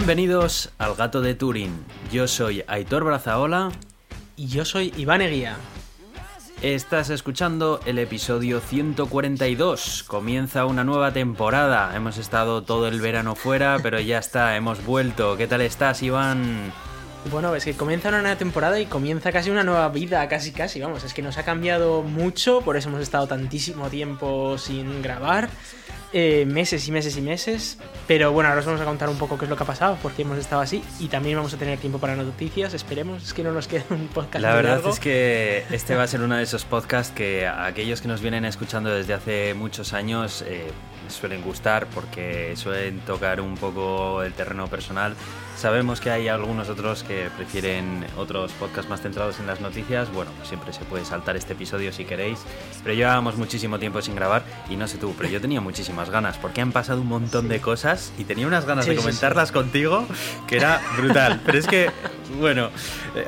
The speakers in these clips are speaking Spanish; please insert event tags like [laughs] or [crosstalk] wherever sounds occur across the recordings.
Bienvenidos al Gato de Turín. Yo soy Aitor Brazaola. Y yo soy Iván Eguía. Estás escuchando el episodio 142. Comienza una nueva temporada. Hemos estado todo el verano fuera, pero ya está, hemos vuelto. ¿Qué tal estás, Iván? Bueno, es que comienza una nueva temporada y comienza casi una nueva vida, casi casi, vamos, es que nos ha cambiado mucho, por eso hemos estado tantísimo tiempo sin grabar. Eh, meses y meses y meses. Pero bueno, ahora os vamos a contar un poco qué es lo que ha pasado, porque hemos estado así. Y también vamos a tener tiempo para noticias, esperemos. Es que no nos quede un podcast. La verdad es que este va a ser uno de esos podcasts que a aquellos que nos vienen escuchando desde hace muchos años eh, suelen gustar, porque suelen tocar un poco el terreno personal. Sabemos que hay algunos otros que prefieren otros podcasts más centrados en las noticias. Bueno, pues siempre se puede saltar este episodio si queréis. Pero llevábamos muchísimo tiempo sin grabar y no sé tú, pero yo tenía muchísimas ganas porque han pasado un montón de cosas y tenía unas ganas de comentarlas contigo que era brutal. pero es que, bueno,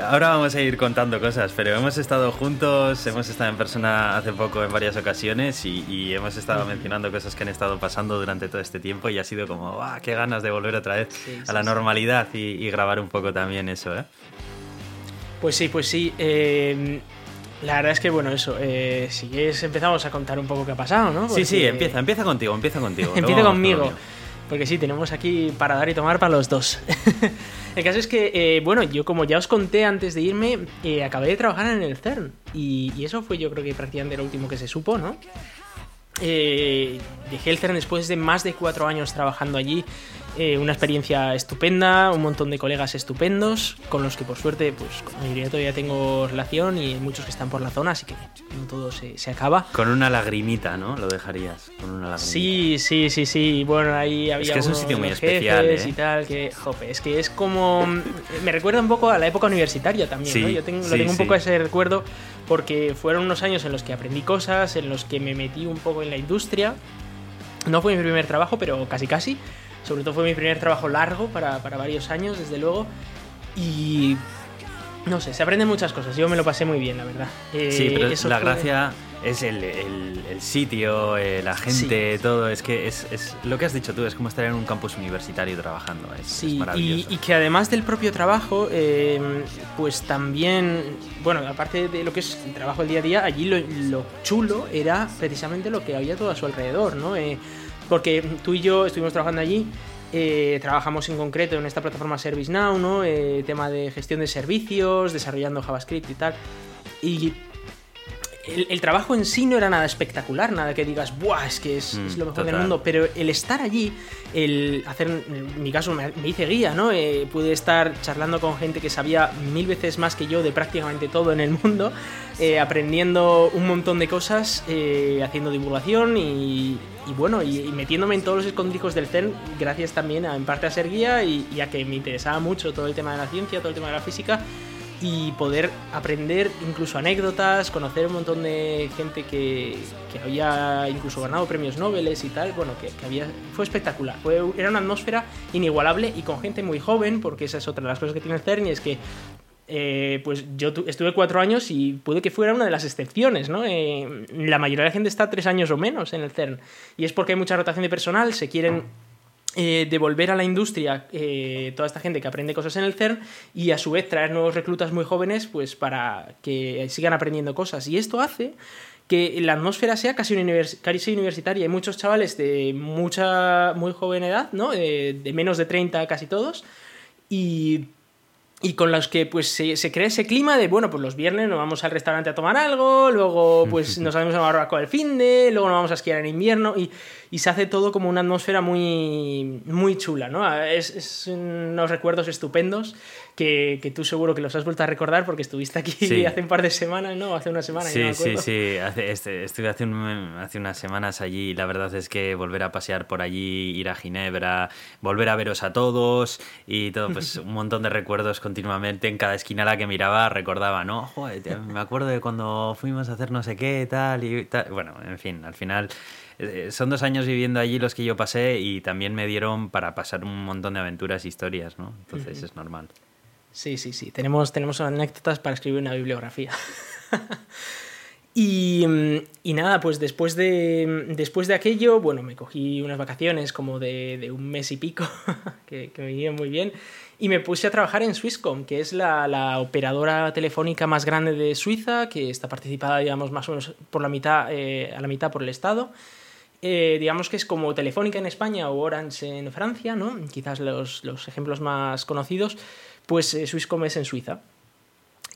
ahora vamos a ir contando cosas, pero hemos estado juntos, hemos estado en persona hace poco en varias ocasiones y, hemos estado mencionando cosas que han estado pasando durante todo este tiempo y ha sido como, ¡ah, qué ganas de volver otra vez a la normalidad! Y, grabar un poco también eso, ¿eh? Pues sí, pues sí. Eh, la verdad es que, bueno, eso, eh, si quieres empezamos a contar un poco qué ha pasado, ¿no? Sí, sí, empieza, empieza contigo, empieza contigo. [laughs] empieza conmigo. Porque sí, tenemos aquí para dar y tomar para los dos. [laughs] el caso es que, eh, bueno, yo como ya os conté antes de irme, acabé de trabajar en el CERN. Y, y, eso fue yo creo que prácticamente lo último que se supo, ¿no? dejé el CERN después de más de cuatro años trabajando allí eh, una experiencia estupenda, un montón de colegas estupendos, con los que por suerte, pues con la mayoría todavía tengo relación y muchos que están por la zona, así que no todo se, acaba. Con una lagrimita, ¿no? Lo dejarías, con una lagrimita. Sí, sí, sí, sí. Bueno, ahí había. Es que es un sitio muy especial. ¿eh? Y tal, que, jope, es que es como. Me recuerda un poco a la época universitaria también, ¿no? Yo tengo, lo tengo un poco ese recuerdo porque fueron unos años en los que aprendí cosas, en los que me metí un poco en la industria. No fue mi primer trabajo, pero casi casi. Sobre todo fue mi primer trabajo largo para, varios años, desde luego. Y no sé, se aprenden muchas cosas. Yo me lo pasé muy bien, la verdad. sí, pero eh, la gracia es el, sitio, eh, la gente, todo. Es que es, lo que has dicho tú, es como estar en un campus universitario trabajando. Es, sí, maravilloso. Y, que además del propio trabajo, em, pues también, bueno, aparte de lo que es el trabajo del día a día, allí lo, lo chulo era precisamente lo que había todo a su alrededor, ¿no? Porque tú y yo estuvimos trabajando allí, eh, trabajamos en concreto en esta plataforma ServiceNow, ¿no? Eh, tema de gestión de servicios, desarrollando JavaScript y tal. Y el, trabajo en sí no era nada espectacular, nada que digas, ¡buah! Es que es, mm, lo mejor del mundo. Pero el estar allí, el hacer, en mi caso me, hice guía, ¿no? Eh, pude estar charlando con gente que sabía mil veces más que yo de prácticamente todo en el mundo, eh, aprendiendo un montón de cosas, eh, haciendo divulgación y, bueno, y, metiéndome en todos los escondrijos del CERN, gracias también a, en parte a ser guía y, y a que me interesaba mucho todo el tema de la ciencia, todo el tema de la física y poder aprender incluso anécdotas, conocer un montón de gente que, que había incluso ganado premios Nobel y tal, bueno, que, había, fue espectacular, fue, era una atmósfera inigualable y con gente muy joven, porque esa es otra de las cosas que tiene el CERN y es que eh, pues yo estuve cuatro años y puede que fuera una de las excepciones, ¿no? Eh, la mayoría de la gente está tres años o menos en el CERN y es porque hay mucha rotación de personal, se quieren eh, devolver a la industria eh, toda esta gente que aprende cosas en el CERN y a su vez traer nuevos reclutas muy jóvenes pues para que sigan aprendiendo cosas. Y esto hace que la atmósfera sea casi, universitaria. Hay muchos chavales de mucha, muy joven edad, ¿no? de menos de 30 casi todos. Y y con los que pues se, se, crea ese clima de, bueno, pues los viernes nos vamos al restaurante a tomar algo, luego pues [laughs] nos vamos a barbacoa el fin de, luego nos vamos a esquiar en invierno y, y, se hace todo como una atmósfera muy, muy chula, ¿no? Es, es unos recuerdos estupendos que, tú seguro que los has vuelto a recordar porque estuviste aquí [laughs] hace un par de semanas, ¿no? Hace una semana. Sí, sí, sí. Hace, este, estuve hace, hace unas semanas allí y la verdad es que volver a pasear por allí, ir a Ginebra, volver a veros a todos y todo, pues [laughs] un montón de recuerdos continuamente en cada esquina a la que miraba recordaba, ¿no? Joder, me acuerdo de cuando fuimos a hacer no sé qué, tal y tal. Bueno, en fin, al final eh, son dos años viviendo allí los que yo pasé y también me dieron para pasar un montón de aventuras e historias, ¿no? Entonces es normal. Sí, sí, sí. Tenemos, tenemos anécdotas para escribir una bibliografía. [laughs] Y, y, nada, pues después de, después de aquello, bueno, me cogí unas vacaciones como de, de un mes y pico, [laughs] que, que, me vinieron muy bien, y me puse a trabajar en Swisscom, que es la, la, operadora telefónica más grande de Suiza, que está participada, digamos, más o menos por la mitad, eh, a la mitad por el Estado. Eh, digamos que es como Telefónica en España o Orange en Francia, ¿no? Quizás los, los ejemplos más conocidos, pues eh, Swisscom es en Suiza.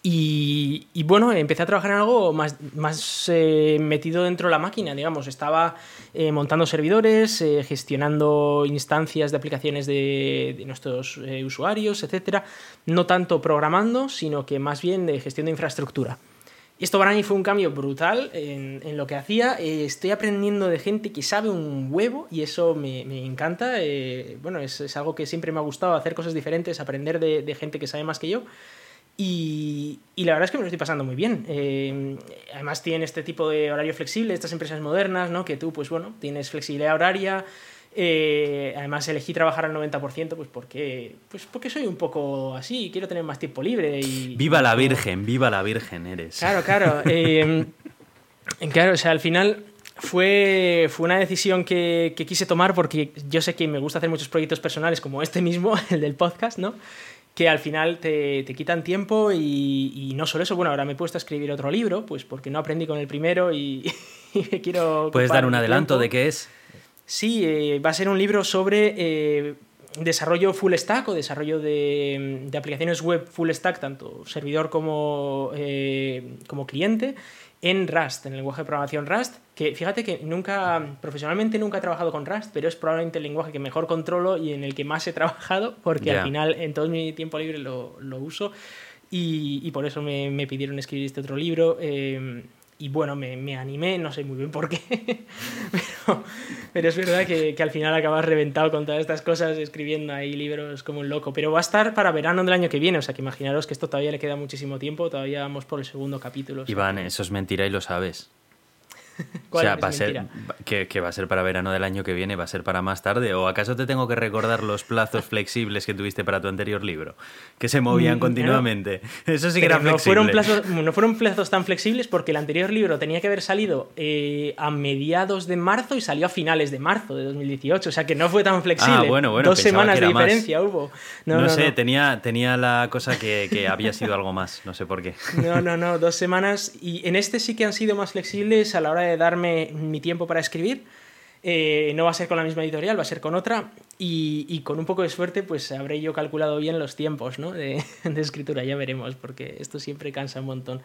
Y, bueno, empecé a trabajar en algo más, más eh, metido dentro de la máquina, digamos. Estaba eh, montando servidores, gestionando instancias de aplicaciones de, de nuestros usuarios, etc. No tanto programando, sino que más bien de gestión de infraestructura. Y esto para mí fue un cambio brutal en, en lo que hacía. estoy aprendiendo de gente que sabe un huevo y eso me, me encanta. bueno, es, es, algo que siempre me ha gustado, hacer cosas diferentes, aprender de, de gente que sabe más que yo. Y, y, la verdad es que me lo estoy pasando muy bien. Eh, además tienen este tipo de horario flexible, estas empresas modernas, ¿no? Que tú, pues bueno, tienes flexibilidad horaria. Eh, además elegí trabajar al 90% pues porque, pues porque soy un poco así, quiero tener más tiempo libre. Y, viva la Virgen, viva la Virgen eres. Claro, claro. [laughs] Eh, claro, o sea, al final fue, fue una decisión que, que quise tomar porque yo sé que me gusta hacer muchos proyectos personales como este mismo, [laughs] el del podcast, ¿no? que al final te, te quitan tiempo y, y, no solo eso, bueno, ahora me he puesto a escribir otro libro, pues porque no aprendí con el primero y, [laughs] y quiero... ¿Puedes dar un adelanto tiempo. de qué es? Sí, eh, va a ser un libro sobre eh, desarrollo full stack o desarrollo de, de, aplicaciones web full stack, tanto servidor como, eh, como cliente en Rust, en el lenguaje de programación Rust, que fíjate que nunca, profesionalmente nunca he trabajado con Rust, pero es probablemente el lenguaje que mejor controlo y en el que más he trabajado, porque yeah. al final en todo mi tiempo libre lo, lo uso y, y, por eso me, me, pidieron escribir este otro libro. Eh, y bueno, me, me, animé, no sé muy bien por qué, [laughs] pero, pero, es verdad que, que, al final acabas reventado con todas estas cosas, escribiendo ahí libros como un loco. Pero va a estar para verano del año que viene, o sea que imaginaros que esto todavía le queda muchísimo tiempo, todavía vamos por el segundo capítulo. Iván, eso es mentira y lo sabes. [laughs] o sea, va a ser que, que, va a ser para verano del año que viene, va a ser para más tarde. ¿O acaso te tengo que recordar los plazos [laughs] flexibles que tuviste para tu anterior libro? Que se movían continuamente. No, [laughs] Eso sí que era no fueron, plazos, no fueron plazos tan flexibles porque el anterior libro tenía que haber salido eh, a mediados de marzo y salió a finales de marzo de 2018. O sea que no fue tan flexible. Ah, bueno, bueno, Dos semanas de diferencia más. hubo. No, no sé, Tenía, tenía la cosa que, que había sido algo más. No sé por qué. No, no, no. Dos semanas. Y en este sí que han sido más flexibles a la hora de darme mi tiempo para escribir. Eh, no va a ser con la misma editorial, va a ser con otra. Y, y, con un poco de suerte, pues habré yo calculado bien los tiempos ¿no? de, [laughs] de, escritura. Ya veremos, porque esto siempre cansa un montón.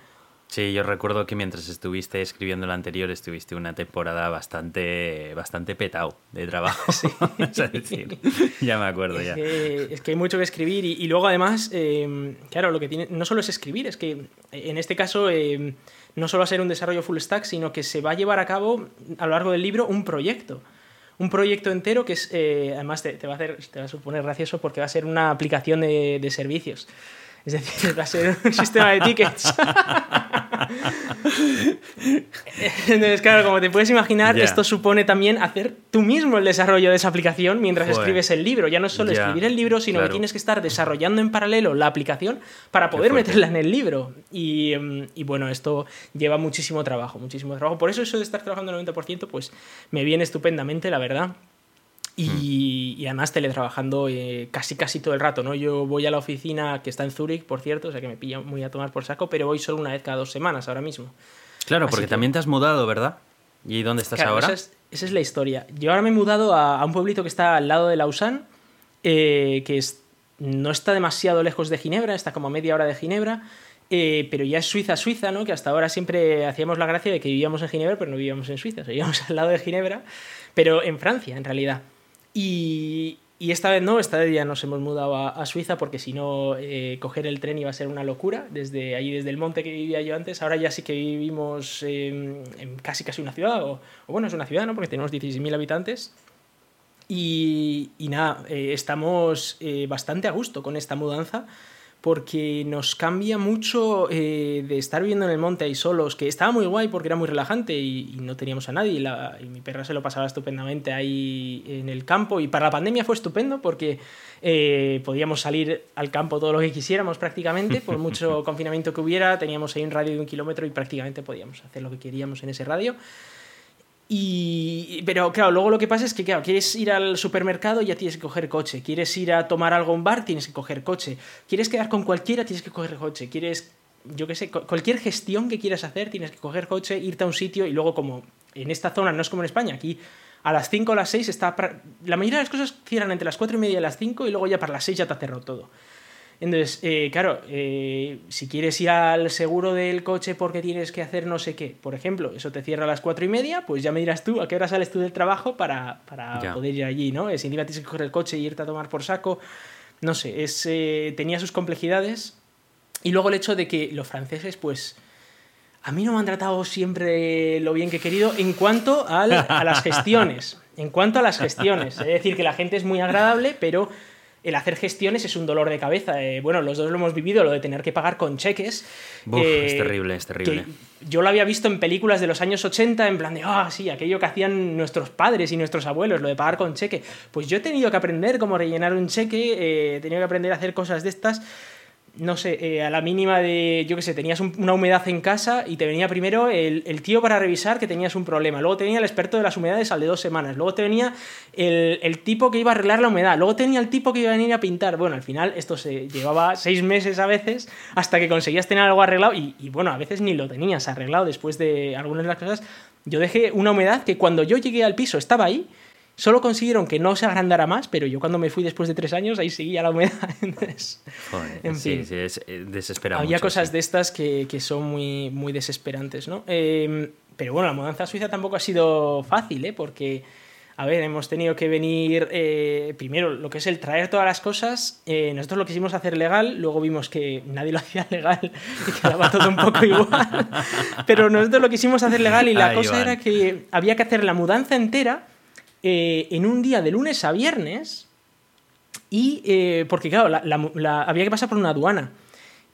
Sí, yo recuerdo que mientras estuviste escribiendo el anterior, estuviste una temporada bastante, bastante petado de trabajo. [laughs] [laughs] Sí. es decir, ya me acuerdo es ya. Que, es que hay mucho que escribir y, y luego además, eh, claro, lo que tiene, no solo es escribir, es que en este caso eh, no solo va a ser un desarrollo full stack, sino que se va a llevar a cabo a lo largo del libro un proyecto. Un proyecto entero que es, eh, además te, te, va a hacer, te va a suponer gracioso porque va a ser una aplicación de, de servicios. Es decir, va a ser un sistema de tickets. Entonces, claro, como te puedes imaginar, yeah. esto supone también hacer tú mismo el desarrollo de esa aplicación mientras Joder. escribes el libro. Ya no es solo yeah. escribir el libro, sino claro. que tienes que estar desarrollando en paralelo la aplicación para poder meterla en el libro. Y, mm, y, bueno, esto lleva muchísimo trabajo, muchísimo trabajo. Por eso eso de estar trabajando el 90%, pues me viene estupendamente, la verdad. Y, y, además teletrabajando eh, casi casi todo el rato, ¿no? Yo voy a la oficina que está en Zúrich, por cierto, o sea que me pilla muy a tomar por saco, pero voy solo una vez cada dos semanas ahora mismo. Claro, porque que... también te has mudado, ¿verdad? ¿Y dónde estás claro, ahora? Esa es, esa es, la historia. Yo ahora me he mudado a, a un pueblito que está al lado de Lausanne, eh, que es, no está demasiado lejos de Ginebra, está como a media hora de Ginebra, eh, pero ya es Suiza, Suiza, ¿no? Que hasta ahora siempre hacíamos la gracia de que vivíamos en Ginebra, pero no vivíamos en Suiza, [laughs] vivíamos al lado de Ginebra, pero en Francia, en realidad. Y, y, esta vez no, esta vez ya nos hemos mudado a, a Suiza porque si no, eh, coger el tren iba a ser una locura. Desde ahí, desde el monte que vivía yo antes, ahora ya sí que vivimos eh, en casi casi una ciudad, o, o, bueno, es una ciudad, ¿no? Porque tenemos 16.000 habitantes. Y, y nada, eh, estamos eh, bastante a gusto con esta mudanza porque nos cambia mucho eh, de estar viviendo en el monte ahí solos, que estaba muy guay porque era muy relajante y, no teníamos a nadie y, mi perra se lo pasaba estupendamente ahí en el campo y para la pandemia fue estupendo porque eh, podíamos salir al campo todo lo que quisiéramos prácticamente, por mucho [laughs] confinamiento que hubiera, teníamos ahí un radio de un kilómetro y prácticamente podíamos hacer lo que queríamos en ese radio. Y, pero claro, luego lo que pasa es que, claro, quieres ir al supermercado, ya tienes que coger coche. Quieres ir a tomar algo en un bar, tienes que coger coche. Quieres quedar con cualquiera, tienes que coger coche. Quieres, yo qué sé, cualquier gestión que quieras hacer, tienes que coger coche, irte a un sitio y luego como en esta zona no es como en España, aquí a las 5 o las 6 está... La mayoría de las cosas cierran entre las 4 y media y las 5 y luego ya para las 6 ya te ha cerrado todo. Entonces, eh, claro, eh, si quieres ir al seguro del coche porque tienes que hacer no sé qué, por ejemplo, eso te cierra a las cuatro y media, pues ya me dirás tú a qué hora sales tú del trabajo para, poder ir allí, ¿no? Si encima tienes que coger el coche y irte a tomar por saco, no sé, es, eh, tenía sus complejidades. Y luego el hecho de que los franceses, pues, a mí no me han tratado siempre lo bien que he querido en cuanto a las gestiones. En cuanto a las gestiones. Es decir, que la gente es muy agradable, pero el hacer gestiones es un dolor de cabeza. Eh, bueno, los dos lo hemos vivido, lo de tener que pagar con cheques. es terrible, es terrible. Yo lo había visto en películas de los años 80, en plan de, ah, sí, aquello que hacían nuestros padres y nuestros abuelos, lo de pagar con cheque. Pues yo he tenido que aprender cómo rellenar un cheque, eh, he tenido que aprender a hacer cosas de estas no sé, eh, a la mínima de, yo qué sé, tenías una humedad en casa y te venía primero el, tío para revisar que tenías un problema, luego tenía el experto de las humedades al de dos semanas, luego te venía el, tipo que iba a arreglar la humedad, luego tenía el tipo que iba a venir a pintar. Bueno, al final esto se llevaba seis meses a veces hasta que conseguías tener algo arreglado y, y bueno, a veces ni lo tenías arreglado después de algunas de las cosas. Yo dejé una humedad que cuando yo llegué al piso estaba ahí Solo consiguieron que no se agrandara más, pero yo cuando me fui después de tres años, ahí seguía la humedad. [laughs] en sí, sí, es eh, desesperante. Había cosas de estas que, que, son muy, muy desesperantes, ¿no? Em, pero bueno, la mudanza a Suiza tampoco ha sido fácil, ¿eh? Porque, a ver, hemos tenido que venir, eh, primero, lo que es el traer todas las cosas. Eh, nosotros lo quisimos hacer legal, luego vimos que nadie [laughs] lo hacía legal y quedaba todo un poco igual. [laughs] Pero nosotros lo quisimos hacer legal y la cosa era que había que hacer la mudanza entera eh, en un día de lunes a viernes y eh, porque claro, había que pasar por una aduana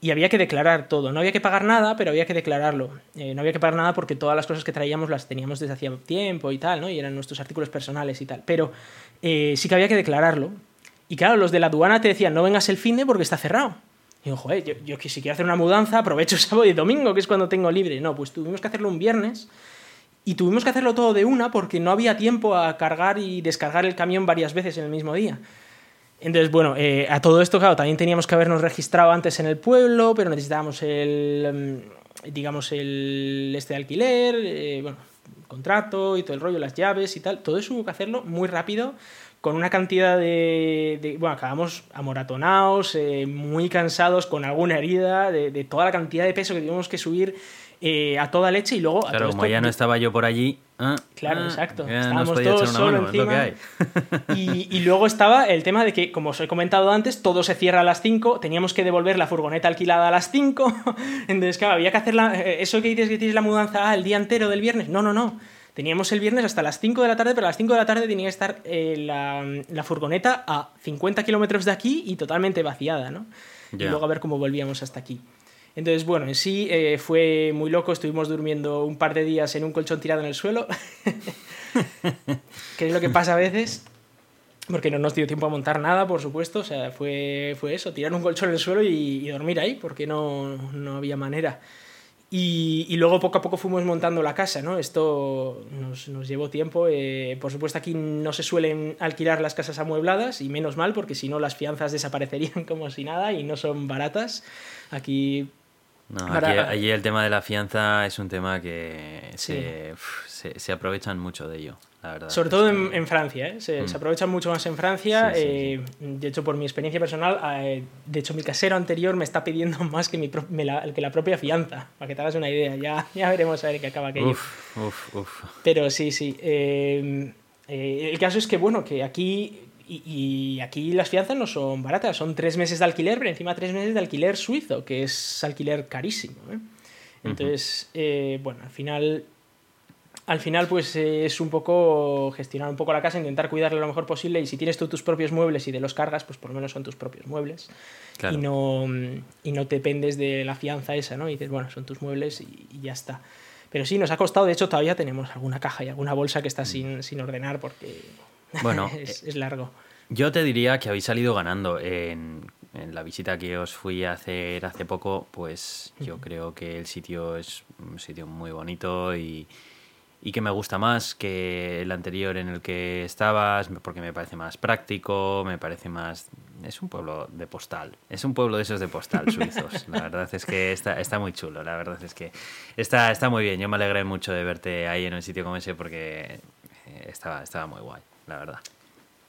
y había que declarar todo. No había que pagar nada, pero había que declararlo. Eh, no había que pagar nada porque todas las cosas que traíamos las teníamos desde hacía tiempo y tal, ¿no? Y eran nuestros artículos personales y tal. Pero sí que había que declararlo. Y claro, los de la aduana te decían, no vengas el fin de porque está cerrado. Y digo, joder, yo, yo si quiero hacer una mudanza, aprovecho sábado y domingo, que es cuando tengo libre. No, pues tuvimos que hacerlo un viernes y tuvimos que hacerlo todo de una porque no había tiempo a cargar y descargar el camión varias veces en el mismo día. Entonces, bueno, eh, a todo esto, claro, también teníamos que habernos registrado antes en el pueblo, pero necesitábamos el, mm, digamos, el este alquiler, eh, bueno, contrato y todo el rollo, las llaves y tal. Todo eso hubo que hacerlo muy rápido, con una cantidad de... bueno, acabamos amoratonados, eh, muy cansados, con alguna herida, de, de, toda la cantidad de peso que tuvimos que subir eh, a toda leche y luego... Claro, como ya no estaba yo por allí... Ah, claro, ah, exacto. Estábamos todos solo encima. [laughs] Y, y, luego estaba el tema de que, como os he comentado antes, todo se cierra a las 5, teníamos que devolver la furgoneta alquilada a las 5, [laughs] entonces claro, había que hacer la, eh, eso que dices que tienes la mudanza el día entero del viernes, no, no, no. Teníamos el viernes hasta las 5 de la tarde, pero a las 5 de la tarde tenía que estar eh, la, la, furgoneta a 50 kilómetros de aquí y totalmente vaciada, ¿no? Y luego a ver cómo volvíamos hasta aquí. Entonces, bueno, en sí eh, fue muy loco, estuvimos durmiendo un par de días en un colchón tirado en el suelo, [laughs] que es lo que pasa a veces, porque no nos dio tiempo a montar nada, por supuesto, o sea, fue, fue eso, tirar un colchón en el suelo y, dormir ahí, porque no, no había manera. Y, y, luego poco a poco fuimos montando la casa, ¿no? Esto nos, nos llevó tiempo. Eh, por supuesto, aquí no se suelen alquilar las casas amuebladas, y menos mal, porque si no las fianzas desaparecerían [laughs] como si nada y no son baratas. Aquí no, allí el tema de la fianza es un tema que se, se, aprovechan mucho de ello, la verdad. Sobre todo en, Francia, ¿eh? se, mm. se, aprovechan mucho más en Francia. Eh, de hecho, por mi experiencia personal, eh, de hecho, mi casero anterior me está pidiendo [laughs] más que, mi la, que la propia fianza, para que te hagas una idea. Ya, ya veremos a ver qué acaba aquello. Uf, uf, uf. Pero sí, sí. el caso es que, bueno, que aquí y, aquí las fianzas no son baratas, son tres meses de alquiler, pero encima tres meses de alquiler suizo, que es alquiler carísimo. ¿eh? Entonces, eh, bueno, al final al final pues eh, es un poco gestionar un poco la casa, intentar cuidarla lo mejor posible y si tienes tú tus propios muebles y de los cargas, pues por lo menos son tus propios muebles y, no, y no dependes de la fianza esa, ¿no? Y dices, bueno, son tus muebles y, ya está. Pero sí, nos ha costado, de hecho todavía tenemos alguna caja y alguna bolsa que está mm. sin, ordenar porque bueno, [laughs] es, es largo. Yo te diría que habéis salido ganando en, en la visita que os fui a hacer hace poco, pues yo creo que el sitio es un sitio muy bonito y, y que me gusta más que el anterior en el que estabas, porque me parece más práctico, me parece más... Es un pueblo de postal, es un pueblo de esos de postal [laughs] suizos. La verdad es que está, está muy chulo, la verdad es que está, está muy bien. Yo me alegré mucho de verte ahí en un sitio como ese porque estaba, estaba muy guay, la verdad.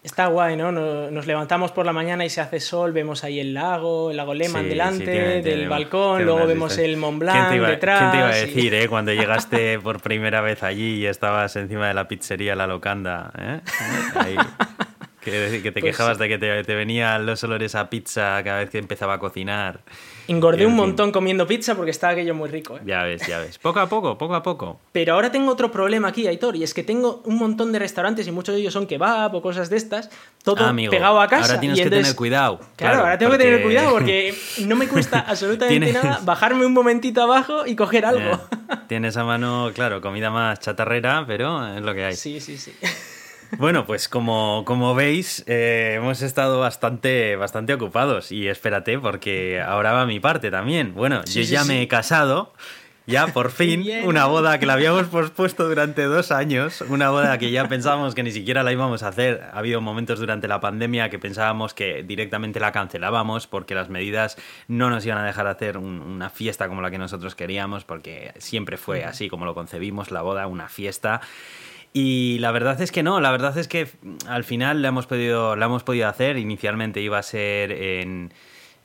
Está guay, ¿no? Nos levantamos por la mañana y se hace sol, vemos ahí el lago, el lago Lehmann delante del balcón, luego vemos el Mont Blanc detrás. ¿Quién te iba a decir, eh? Cuando [laughs] llegaste por primera vez allí y estabas encima de la pizzería La Locanda, ¿eh? Ahí. [laughs] Que, te pues quejabas de que te, te, venían los olores a pizza cada vez que empezaba a cocinar. Engordé un montón comiendo pizza porque estaba aquello muy rico. ¿eh? Ya ves, ya ves. Poco a poco, poco a poco. Pero ahora tengo otro problema aquí, Aitor, y es que tengo un montón de restaurantes y muchos de ellos son kebab o cosas de estas, todo ah, pegado a casa. Ahora tienes que tener cuidado. Claro, ahora tengo que tener cuidado porque [laughs] no me cuesta absolutamente nada bajarme un momentito abajo y coger algo. Tienes a mano, claro, comida más chatarrera, pero es lo que hay. Sí, sí, sí. Bueno, pues como, como veis, eh, hemos estado bastante, bastante ocupados y espérate porque ahora va mi parte también. Bueno, yo ya me he casado, ya por [laughs] fin, una boda que la habíamos [laughs] pospuesto durante dos años, una boda que ya pensábamos que ni siquiera la íbamos a hacer. Ha habido momentos durante la pandemia que pensábamos que directamente la cancelábamos porque las medidas no nos iban a dejar hacer una fiesta como la que nosotros queríamos porque siempre fue así como lo concebimos, la boda, una fiesta. Y la verdad es que no, la verdad es que al final la hemos podido, la hemos podido hacer. Inicialmente iba a ser en,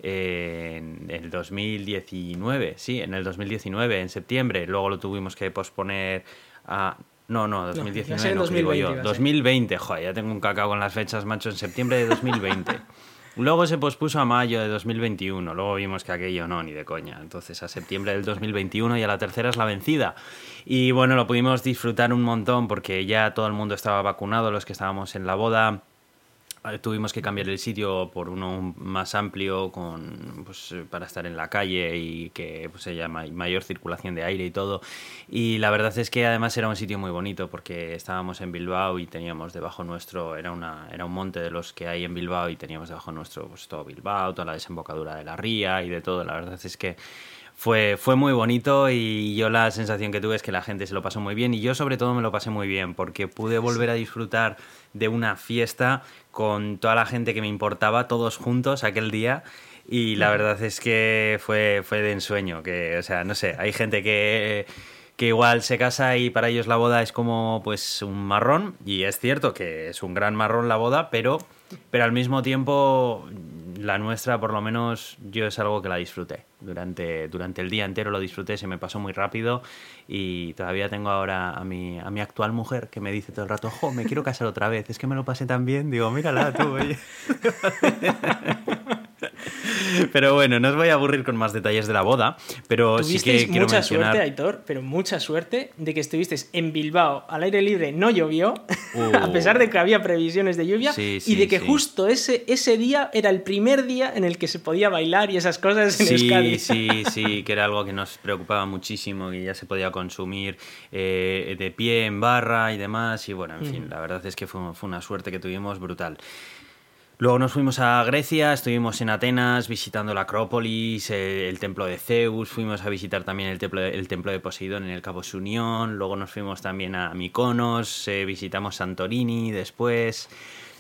en el 2019, sí, en el 2019, en septiembre. Luego lo tuvimos que posponer a... No, no, 2019 no, 2020, yo. 2020, joder, ya tengo un cacao con las fechas, macho, en septiembre de 2020. [laughs] Luego se pospuso a mayo de 2021, luego vimos que aquello no, ni de coña. Entonces a septiembre del 2021 y a la tercera es la vencida. Y bueno, lo pudimos disfrutar un montón porque ya todo el mundo estaba vacunado, los que estábamos en la boda. Eh, tuvimos que cambiar el sitio por uno más amplio con, pues, para estar en la calle y que pues, haya mayor circulación de aire y todo. Y la verdad es que además era un sitio muy bonito porque estábamos en Bilbao y teníamos debajo nuestro, era, una, era un monte de los que hay en Bilbao y teníamos debajo nuestro pues, todo Bilbao, toda la desembocadura de la ría y de todo. La verdad es que fue, fue muy bonito y yo la sensación que tuve es que la gente se lo pasó muy bien y yo sobre todo me lo pasé muy bien porque pude volver a disfrutar de una fiesta con toda la gente que me importaba, todos juntos aquel día. Y la verdad es que fue, fue de ensueño, que, o sea, no sé, hay gente que, que igual se casa y para ellos la boda es como pues un marrón, y es cierto que es un gran marrón la boda, pero, pero al mismo tiempo la nuestra, por lo menos, yo es algo que la disfruté. Durante, durante el día entero lo disfruté, se me pasó muy rápido y todavía tengo ahora a mi, a mi actual mujer que me dice todo el rato, jo, me quiero casar otra vez, es que me lo pasé tan bien. Digo, mírala tú, oye. [laughs] Pero bueno, no os voy a aburrir con más detalles de la boda, pero sí que quiero mucha suerte, Aitor, pero mucha suerte de que estuviste en Bilbao al aire libre, no llovió, [laughs] a pesar de que había previsiones de lluvia, y de que justo ese, ese día era el primer día en el que se podía bailar y esas cosas en Euskadi. [laughs] Sí, sí, que era algo que nos preocupaba muchísimo, que ya se podía consumir eh, de pie, en barra y demás, y bueno, en fin, la verdad es que fue, fue una suerte que tuvimos brutal. Luego nos fuimos a Grecia, estuvimos en Atenas visitando la Acrópolis, el, templo de Zeus, fuimos a visitar también el templo, el templo de Poseidón en el Cabo Sunión, luego nos fuimos también a Mykonos, eh, visitamos Santorini después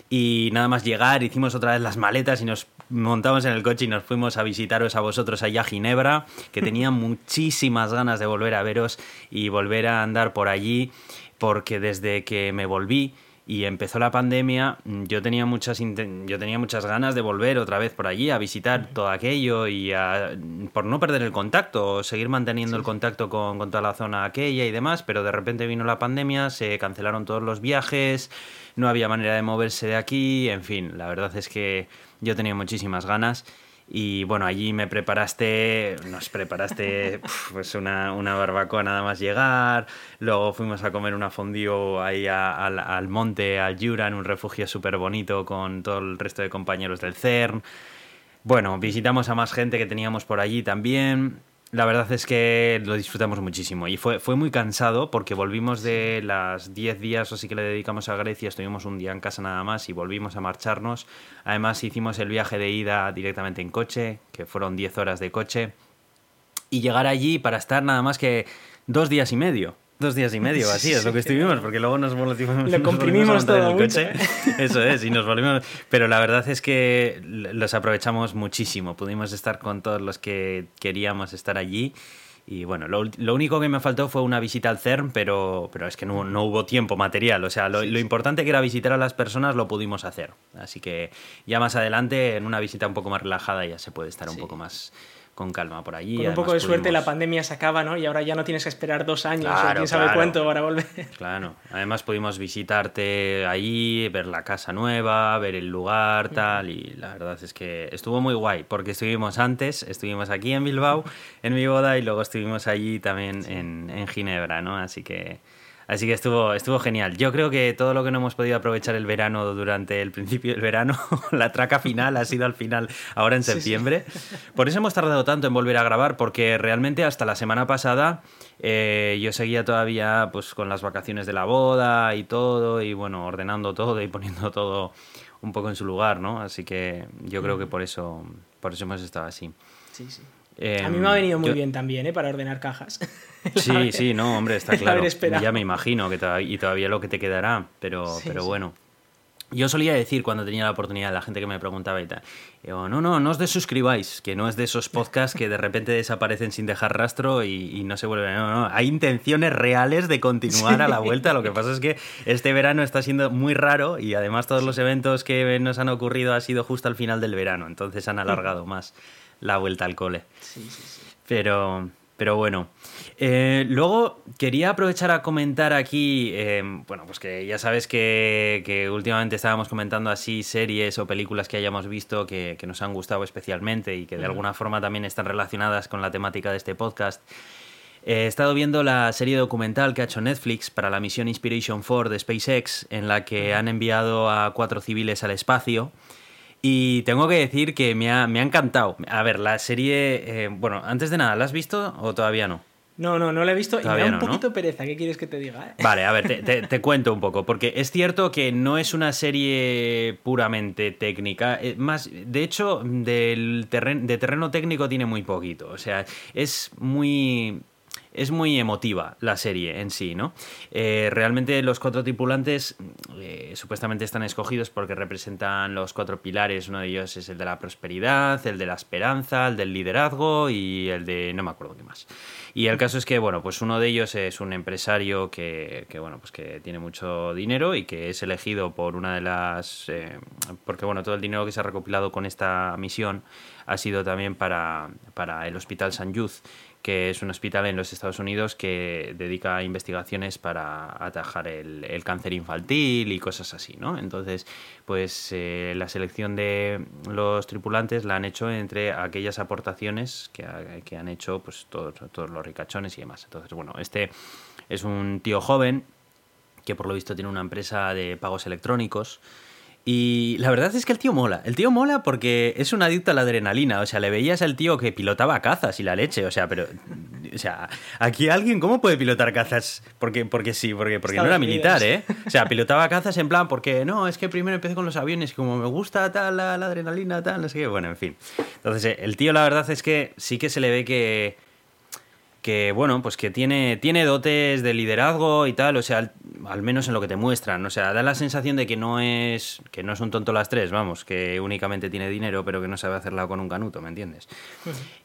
y nada más llegar hicimos otra vez las maletas y nos montamos en el coche y nos fuimos a visitaros a vosotros allá a Ginebra, que [laughs] tenía muchísimas ganas de volver a veros y volver a andar por allí porque desde que me volví y empezó la pandemia, mm, yo tenía muchas yo tenía muchas ganas de volver otra vez por allí a visitar todo aquello y por no perder el contacto, seguir manteniendo el contacto con, con, toda la zona aquella y demás, pero de repente vino la pandemia, se cancelaron todos los viajes, no había manera de moverse de aquí, en fin, la verdad es que yo tenía muchísimas ganas Y bueno, allí me preparaste, nos preparaste [laughs] pues una, una, barbacoa nada más llegar. Luego fuimos a comer una fondue ahí al, al, monte, al Jura, en un refugio súper bonito con todo el resto de compañeros del CERN. Bueno, visitamos a más gente que teníamos por allí también la verdad es que lo disfrutamos muchísimo. Y fue, fue muy cansado porque volvimos de las 10 días o así que le dedicamos a Grecia, estuvimos un día en casa nada más y volvimos a marcharnos. Además hicimos el viaje de ida directamente en coche, que fueron 10 horas de coche, y llegar allí para estar nada más que dos días y medio dos días y medio, así es lo que estuvimos, porque luego nos [laughs] volvimos, lo comprimimos todo el coche. [laughs] Eso es, y nos volvimos. Pero la verdad es que los aprovechamos muchísimo. Pudimos estar con todos los que queríamos estar allí. Y bueno, lo, lo, único que me faltó fue una visita al CERN, pero, pero es que no, no hubo tiempo material. O sea, lo, lo, importante que era visitar a las personas lo pudimos hacer. Así que ya más adelante, en una visita un poco más relajada, ya se puede estar un poco más con calma por allí. Con un poco de suerte la pandemia se acaba, ¿no? Y ahora ya no tienes que esperar dos años o quién sabe cuánto para volver. Claro, además pudimos visitarte allí, ver la casa nueva, ver el lugar, tal, y la verdad es que estuvo muy guay, porque estuvimos antes, estuvimos aquí en Bilbao, en mi boda, y luego estuvimos allí también en, en Ginebra, ¿no? Así que Así que estuvo, estuvo genial. Yo creo que todo lo que no hemos podido aprovechar el verano durante el principio del verano, [laughs] la traca final ha sido al final, ahora en septiembre. Por eso hemos tardado tanto en volver a grabar, porque realmente hasta la semana pasada eh, yo seguía todavía pues con las vacaciones de la boda y todo, y bueno, ordenando todo y poniendo todo un poco en su lugar, ¿no? Así que yo creo que por eso, por eso hemos estado así. Sí, sí. A mí me ha em, venido muy bien también, ¿eh? Para ordenar cajas. [laughs] Sí, [laughs] sí, no, hombre, está claro. Ya me imagino que y todavía lo que te quedará, pero, pero bueno. Yo solía decir cuando tenía la oportunidad, la gente que me preguntaba y tal, no, no, no os desuscribáis, que no es de esos podcasts que de repente desaparecen sin dejar rastro y, no se vuelven. No, no, hay intenciones reales de continuar a la vuelta. Lo que pasa es que este verano está siendo muy raro y además todos los eventos que nos han ocurrido ha sido justo al final del verano, entonces han alargado [laughs] más la vuelta al cole. Sí, sí, sí. Pero, pero bueno. Eh, luego quería aprovechar a comentar aquí, em, bueno, pues que ya sabes que, últimamente estábamos comentando así series o películas que hayamos visto que, nos han gustado especialmente y que de alguna forma también están relacionadas con la temática de este podcast. He estado viendo la serie documental que ha hecho Netflix para la misión Inspiration 4 de SpaceX, en la que han enviado a cuatro civiles al espacio. Y tengo que decir que me ha, encantado. A ver, la serie, eh, bueno, antes de nada, ¿la has visto o todavía no? No, no, no la he visto y me da un poquito pereza. ¿Qué quieres que te diga? Eh? Vale, a ver, te, [laughs] cuento un poco. Porque es cierto que no es una serie puramente técnica. Eh, más, de hecho, del de terreno técnico tiene muy poquito. O sea, es muy es muy emotiva la serie en sí, ¿no? Eh, realmente los cuatro tripulantes eh, supuestamente están escogidos porque representan los cuatro pilares. Uno de ellos es el de la prosperidad, el de la esperanza, el del liderazgo y el de no me acuerdo qué más. Y el caso es que, bueno, pues uno de ellos es un empresario que, bueno, pues que tiene mucho dinero y que es elegido por una de las... Eh, porque, bueno, todo el dinero que se ha recopilado con esta misión ha sido también para, para el Hospital San Youth que es un hospital en los Estados Unidos que dedica investigaciones para atajar el, cáncer infantil y cosas así, ¿no? Entonces, pues eh, la selección de los tripulantes la han hecho entre aquellas aportaciones que, han hecho pues todos, todos los ricachones y demás. Entonces, bueno, este es un tío joven que por lo visto tiene una empresa de pagos electrónicos y la verdad es que el tío mola. El tío mola porque es un adicto a la adrenalina. O sea, le veías al tío que pilotaba cazas y la leche. O sea, pero. O sea, aquí alguien, ¿cómo puede pilotar cazas? Porque, porque sí, porque, porque no era militar, ¿eh? O sea, [laughs] pilotaba cazas en plan, porque no, es que primero empecé con los aviones y como me gusta tal, la, la adrenalina, tal, no sé qué. Bueno, en fin. Entonces, eh, el tío, la verdad es que sí que se le ve que que bueno, pues que tiene, tiene dotes de liderazgo y tal, o sea, al, menos en lo que te muestran, o sea, da la sensación de que no es que no es un tonto las tres, vamos, que únicamente tiene dinero, pero que no sabe hacerla con un canuto, ¿me entiendes?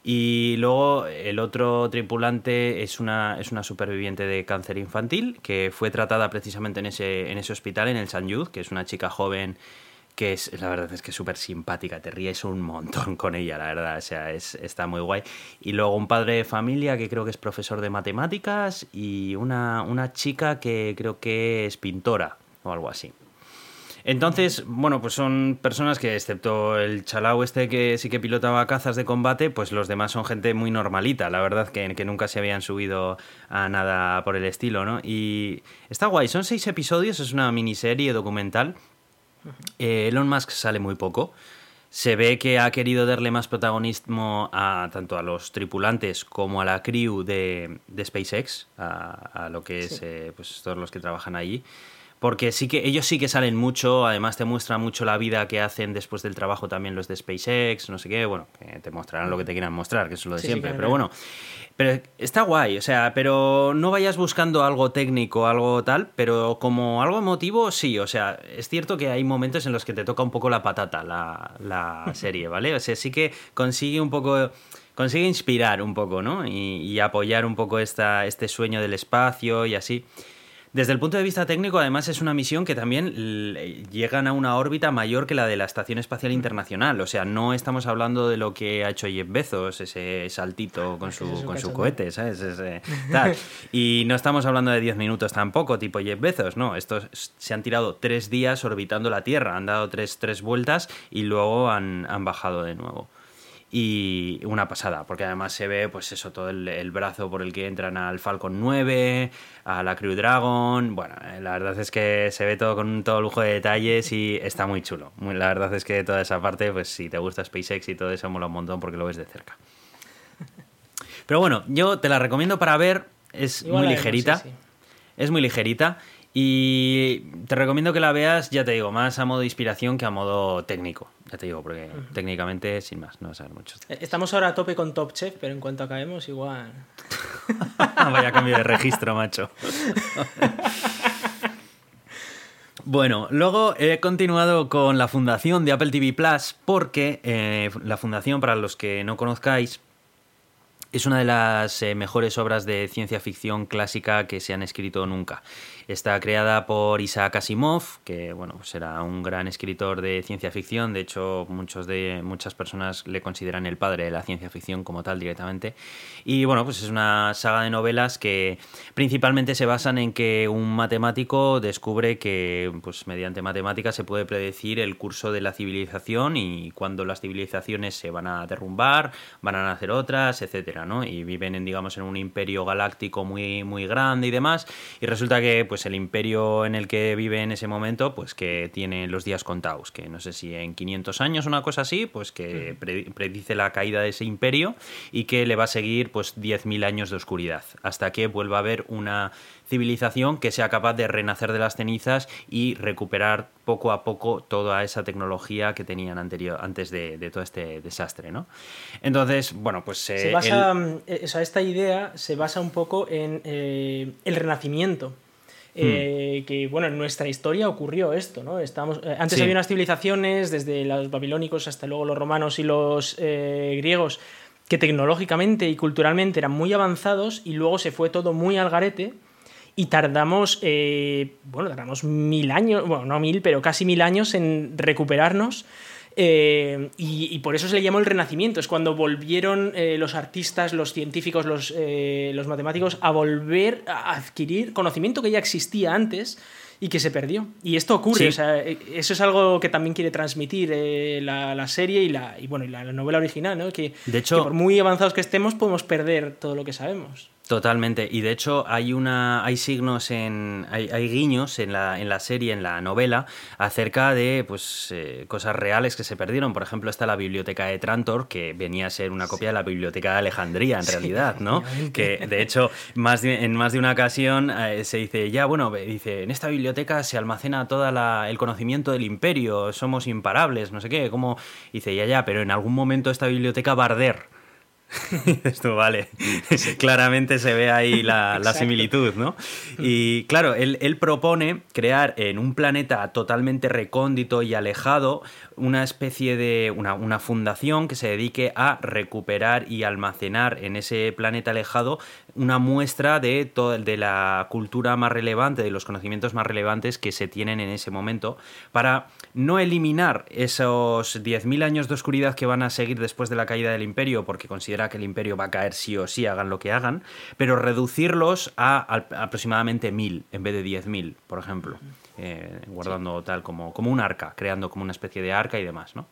Y luego el otro tripulante es una, es una superviviente de cáncer infantil que fue tratada precisamente en ese, en ese hospital, en el San Jude, que es una chica joven que es, la verdad es que es súper simpática, te ríes un montón con ella, la verdad, o sea, es, está muy guay. Y luego un padre de familia que creo que es profesor de matemáticas y una, una chica que creo que es pintora o algo así. Entonces, bueno, pues son personas que, excepto el chalau este que sí que pilotaba cazas de combate, pues los demás son gente muy normalita, la verdad que, que nunca se habían subido a nada por el estilo, ¿no? Y está guay, son seis episodios, es una miniserie documental. Eh, Elon Musk sale muy poco. Se ve que ha querido darle más protagonismo a tanto a los tripulantes como a la crew de, de SpaceX, a, lo que es eh, pues todos los que trabajan allí porque sí que ellos sí que salen mucho, además te muestran mucho la vida que hacen después del trabajo también los de SpaceX, no sé qué, bueno, que te mostrarán lo que te quieran mostrar, que es lo de siempre, pero bueno, pero está guay, o sea, pero no vayas buscando algo técnico, algo tal, pero como algo emotivo, sí, o sea, es cierto que hay momentos en los que te toca un poco la patata la, la [laughs] serie, ¿vale? O sea, sí que consigue un poco consigue inspirar un poco, ¿no? Y, y apoyar un poco esta, este sueño del espacio y así. Desde el punto de vista técnico, además, es una misión que también llegan a una órbita mayor que la de la Estación Espacial Internacional. O sea, no estamos hablando de lo que ha hecho Jeff Bezos, ese saltito con su, con su cohete, ¿sabes? [laughs] Y no estamos hablando de 10 minutos tampoco, tipo Jeff Bezos, no. Estos se han tirado tres días orbitando la Tierra, han dado tres, tres vueltas y luego han, han bajado de nuevo y una pasada, porque además se ve, pues eso, todo el, brazo por el que entran al Falcon 9, a la Crew Dragon. Bueno, eh, la verdad es que se ve todo con todo lujo de detalles y está muy chulo. La verdad es que toda esa parte, pues si te gusta SpaceX y todo eso, mola un montón porque lo ves de cerca. Pero bueno, yo te la recomiendo para ver, es muy ligerita. Es muy ligerita y te recomiendo que la veas, ya te digo, más a modo de inspiración que a modo técnico. Ya te digo, porque técnicamente, sin más, no vas a ver mucho. Eh, estamos ahora a tope con Top Chef, pero en cuanto acabemos, igual. [laughs] Vaya cambio de registro, macho. Bueno, luego he continuado con la fundación de Apple TV Plus porque eh, la fundación, para los que no conozcáis, es una de las eh, mejores obras de ciencia ficción clásica que se han escrito nunca. Está creada por Isaac Asimov, que bueno, será pues un gran escritor de ciencia ficción. De hecho, muchos de, muchas personas le consideran el padre de la ciencia ficción como tal directamente. Y bueno, pues es una saga de novelas que principalmente se basan en que un matemático descubre que pues, mediante matemáticas se puede predecir el curso de la civilización y cuando las civilizaciones se van a derrumbar, van a nacer otras, etcétera, ¿no? Y viven en, digamos, en un imperio galáctico muy, muy grande y demás. Y resulta que pues pues el imperio en el que vive en ese momento, pues que tiene los días contados, que no sé si en 500 años una cosa así, pues que predice la caída de ese imperio y que le va a seguir pues 10.000 años de oscuridad, hasta que vuelva a haber una civilización que sea capaz de renacer de las cenizas y recuperar poco a poco toda esa tecnología que tenían anterior, antes de, todo este desastre, ¿no? Entonces, bueno, pues... se basa, mm, eh, esta idea se basa un poco en eh, el renacimiento eh, que bueno, en nuestra historia ocurrió esto, ¿no? Estamos, eh, antes había unas civilizaciones, desde los babilónicos hasta luego los romanos y los eh, griegos, que tecnológicamente y culturalmente eran muy avanzados y luego se fue todo muy al garete y tardamos, bueno, tardamos mil años, bueno, no mil, pero casi mil años en recuperarnos eh, y, por eso se le llamó el Renacimiento. Es cuando volvieron eh, los artistas, los científicos, los, eh, los, matemáticos a volver a adquirir conocimiento que ya existía antes y que se perdió. Y esto ocurre. eso es algo que también quiere transmitir la, serie y la, y, bueno, y la, novela original, ¿no? Que, de hecho, por muy avanzados que estemos podemos perder todo lo que sabemos. Totalmente. Y de hecho hay una. hay signos en. hay, guiños en la, en la serie, en la novela, acerca de pues eh, cosas reales que se perdieron. Por ejemplo, está la biblioteca de Trantor, que venía a ser una copia de la biblioteca de Alejandría, en realidad, ¿no? Que de hecho, más en más de una ocasión eh, se dice, ya, bueno, dice, en esta biblioteca se almacena todo el conocimiento del imperio, somos imparables, no sé qué, como. Dice, ya, ya, pero en algún momento esta biblioteca va a arder. [laughs] Esto vale. [laughs] Claramente se ve ahí la, similitud, ¿no? Y claro, él, él, propone crear en un planeta totalmente recóndito y alejado una especie de. Una, una, fundación que se dedique a recuperar y almacenar en ese planeta alejado una muestra de, todo, de la cultura más relevante, de los conocimientos más relevantes que se tienen en ese momento, para no eliminar esos 10.000 años de oscuridad que van a seguir después de la caída del imperio, porque considera que el imperio va a caer sí o sí, hagan lo que hagan, pero reducirlos a, aproximadamente 1.000 en vez de 10.000, por ejemplo. Eh, guardando tal como, como un arca, creando como una especie de arca y demás, ¿no?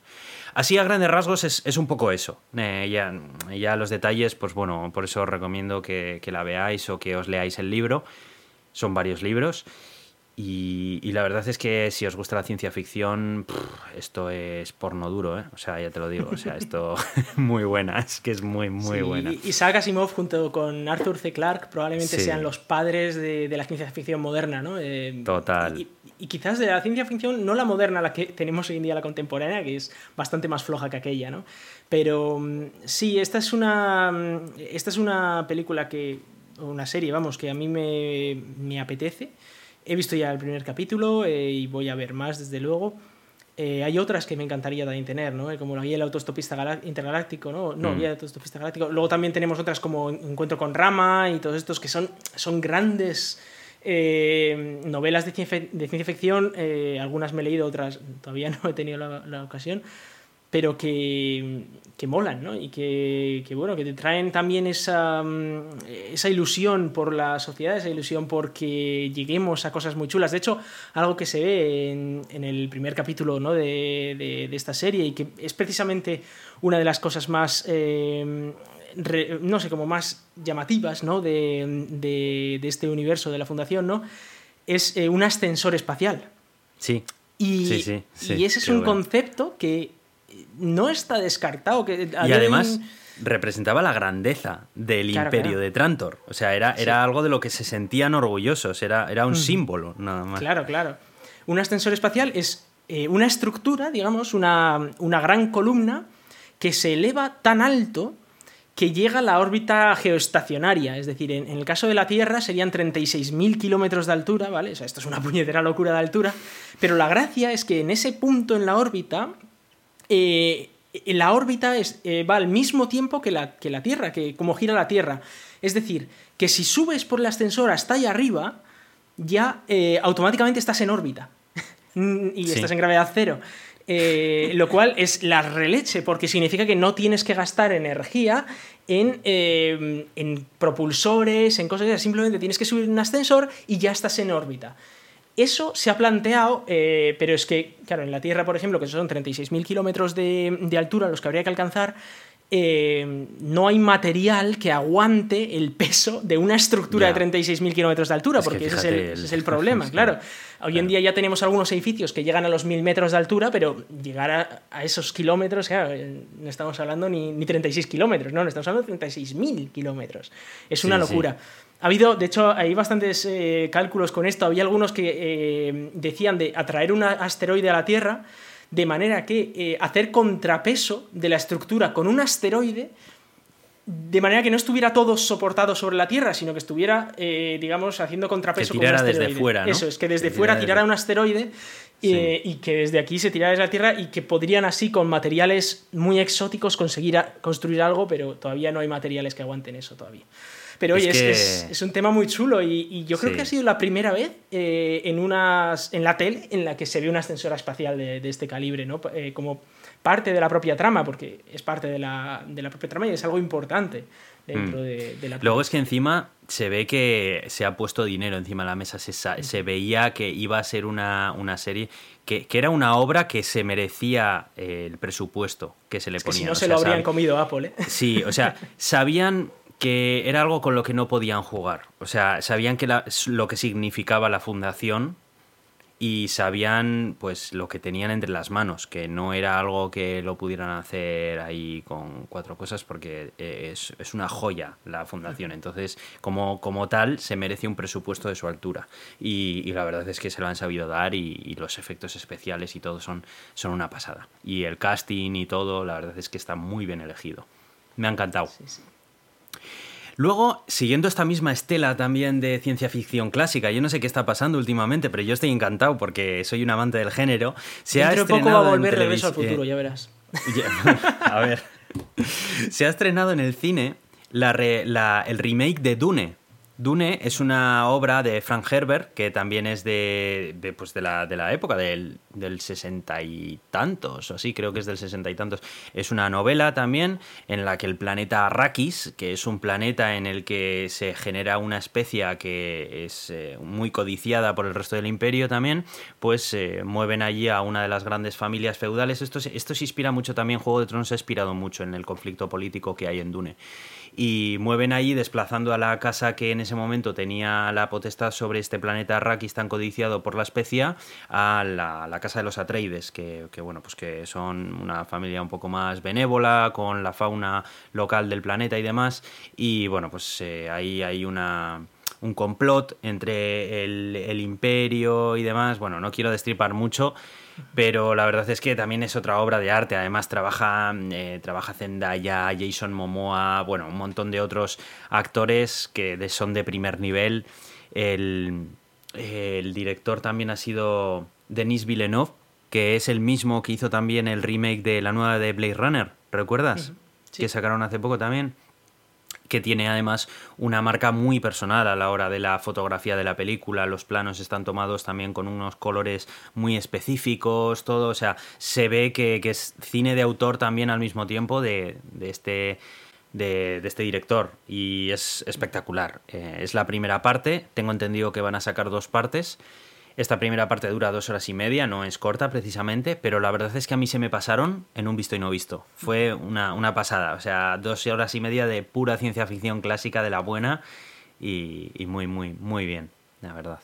Así a grandes rasgos es, un poco eso. Eh, ya, ya, los detalles, pues bueno, por eso os recomiendo que, que la veáis o que os leáis el libro. Son varios libros. Y, la verdad es que si os gusta la ciencia ficción, esto es porno duro, ¿eh? O sea, ya te lo digo, o sea, [laughs] esto [laughs] muy buena, es que es muy, muy buena. Y Isaac Asimov junto con Arthur C. Clarke probablemente sean los padres de, la ciencia ficción moderna, ¿no? Eh, Total. Y, quizás de la ciencia ficción, no la moderna, la que tenemos hoy en día, la contemporánea, que es bastante más floja que aquella, ¿no? Pero mm, sí, esta es una, mm, esta es una película que, o una serie, vamos, que a mí me, me apetece He visto ya el primer capítulo eh, y voy a ver más, desde luego. Eh, hay otras que me encantaría también tener, ¿no? Eh, como la guía del autostopista intergaláctico, ¿no? No, mm. guía del autostopista galáctico. Luego también tenemos otras como Encuentro con Rama y todos estos que son, son grandes novelas de ciencia, de ciencia ficción. algunas me he leído, otras todavía [laughs] no he tenido la, la ocasión pero que, que molan, ¿no? Y que, que, bueno, que te traen también esa, mm, esa ilusión por la sociedad, esa ilusión porque lleguemos a cosas muy chulas. De hecho, algo que se ve en, en el primer capítulo ¿no? de, de, esta serie y que es precisamente una de las cosas más, eh, no sé, como más llamativas, ¿no? De, de, este universo de la Fundación, ¿no? Es eh, un ascensor espacial. Sí. Y, sí, sí, sí, y ese es un concepto que no está descartado. Que y además representaba la grandeza del imperio de Trantor. O sea, era, era algo de lo que se sentían orgullosos, era, era un símbolo, nada más. Claro, claro. Un ascensor espacial es eh, una estructura, digamos, una, una gran columna que se eleva tan alto que llega a la órbita geoestacionaria. Es decir, en, el caso de la Tierra serían 36.000 kilómetros de altura, ¿vale? O sea, esto es una [laughs] puñetera locura de altura. Pero la gracia es que en ese punto en la órbita eh, la órbita eh, va al mismo tiempo que la, que la Tierra, que como gira la Tierra. Es decir, que si subes por el ascensor hasta allá arriba, ya eh, automáticamente estás en órbita. [laughs] y estás en gravedad cero. lo cual es la releche, porque significa que no tienes que gastar energía en, en propulsores, en cosas así, simplemente tienes que subir un ascensor y ya estás en órbita. Eso se ha planteado, eh, pero es que, claro, en la Tierra, por ejemplo, que son 36.000 kilómetros de, altura los que habría que alcanzar, eh, no hay material que aguante el peso de una estructura de 36.000 kilómetros de altura, porque ese, es el, problema, [laughs] claro. Hoy en día ya tenemos algunos edificios que llegan a los 1.000 metros de altura, pero llegar a, esos kilómetros, claro, eh, no estamos hablando ni, ni 36 kilómetros, no, no estamos hablando de 36.000 kilómetros. Es una locura. Ha habido, de hecho, hay bastantes eh, cálculos con esto. Había algunos que eh, decían de atraer un asteroide a la Tierra de manera que eh, hacer contrapeso de la estructura con un asteroide de manera que no estuviera todo soportado sobre la Tierra, sino que estuviera, digamos, haciendo contrapeso con un asteroide. desde fuera, Eso, es que desde fuera tirara un asteroide y que desde aquí se tirara desde la Tierra y que podrían así, con materiales muy exóticos, conseguir construir algo, pero todavía no hay materiales que aguanten eso todavía. Pero oye, es, un tema muy chulo y, yo creo que ha sido la primera vez eh, en, unas, en la tele en la que se ve una ascensora espacial de, este calibre, ¿no? Eh, como parte de la propia trama, porque es parte de la, de la propia trama y es algo importante dentro mm. de, la Luego es que encima se ve que se ha puesto dinero encima de la mesa, se, se veía que iba a ser una, una serie que, que, era una obra que se merecía el presupuesto que se le ponía. si no se lo habrían comido Apple, ¿eh? Sí, o sea, [laughs] sabían que era algo con lo que no podían jugar. O sea, sabían que lo que significaba la fundación y sabían pues lo que tenían entre las manos, que no era algo que lo pudieran hacer ahí con cuatro cosas porque eh, es, una joya la fundación. Entonces, como, como tal, se merece un presupuesto de su altura. Y, la verdad es que se lo han sabido dar y, los efectos especiales y todo son, son una pasada. Y el casting y todo, la verdad es que está muy bien elegido. Me ha encantado. Sí, sí. Luego, siguiendo esta misma estela también de ciencia ficción clásica, yo no sé qué está pasando últimamente, pero yo estoy encantado porque soy un amante del género. Se ha estrenado poco va a volver Regreso al futuro, ya verás. [laughs] a ver. Se ha estrenado en el cine el remake de Dune. Dune es una obra de Frank Herbert, que también es de, pues de, la, de la época del, del sesenta y tantos, o así, creo que es del sesenta y tantos. Es una novela también en la que el planeta Arrakis, que es un planeta en el que se genera una especie que es eh, muy codiciada por el resto del imperio también, pues se mueven allí a una de las grandes familias feudales. Esto, esto se inspira mucho también, Juego de Tronos se ha inspirado mucho en el conflicto político que hay en Dune y mueven allí desplazando a la casa que en ese momento tenía la potestad sobre este planeta Arrakis tan codiciado por la especia a la, casa de los Atreides, que, bueno, pues que son una familia un poco más benévola con la fauna local del planeta y demás. Y bueno, pues eh, ahí hay una un complot entre el, el imperio y demás. Bueno, no quiero destripar mucho pero la verdad es que también es otra obra de arte. Además trabaja, eh, trabaja Zendaya, Jason Momoa, bueno, un montón de otros actores que son de primer nivel. El, director también ha sido Denis Villeneuve, que es el mismo que hizo también el remake de la nueva de Blade Runner, ¿recuerdas? Que sacaron hace poco también que tiene además una marca muy personal a la hora de la fotografía de la película, los planos están tomados también con unos colores muy específicos, todo, o sea, se ve que, es cine de autor también al mismo tiempo de, este... De, este director y es espectacular. Eh, es la primera parte, tengo entendido que van a sacar dos partes esta primera parte dura dos horas y media, no es corta precisamente, pero la verdad es que a mí se me pasaron en un visto y no visto. Fue una, pasada, o sea, dos horas y media de pura ciencia ficción clásica de la buena y, muy, muy, muy bien, la verdad.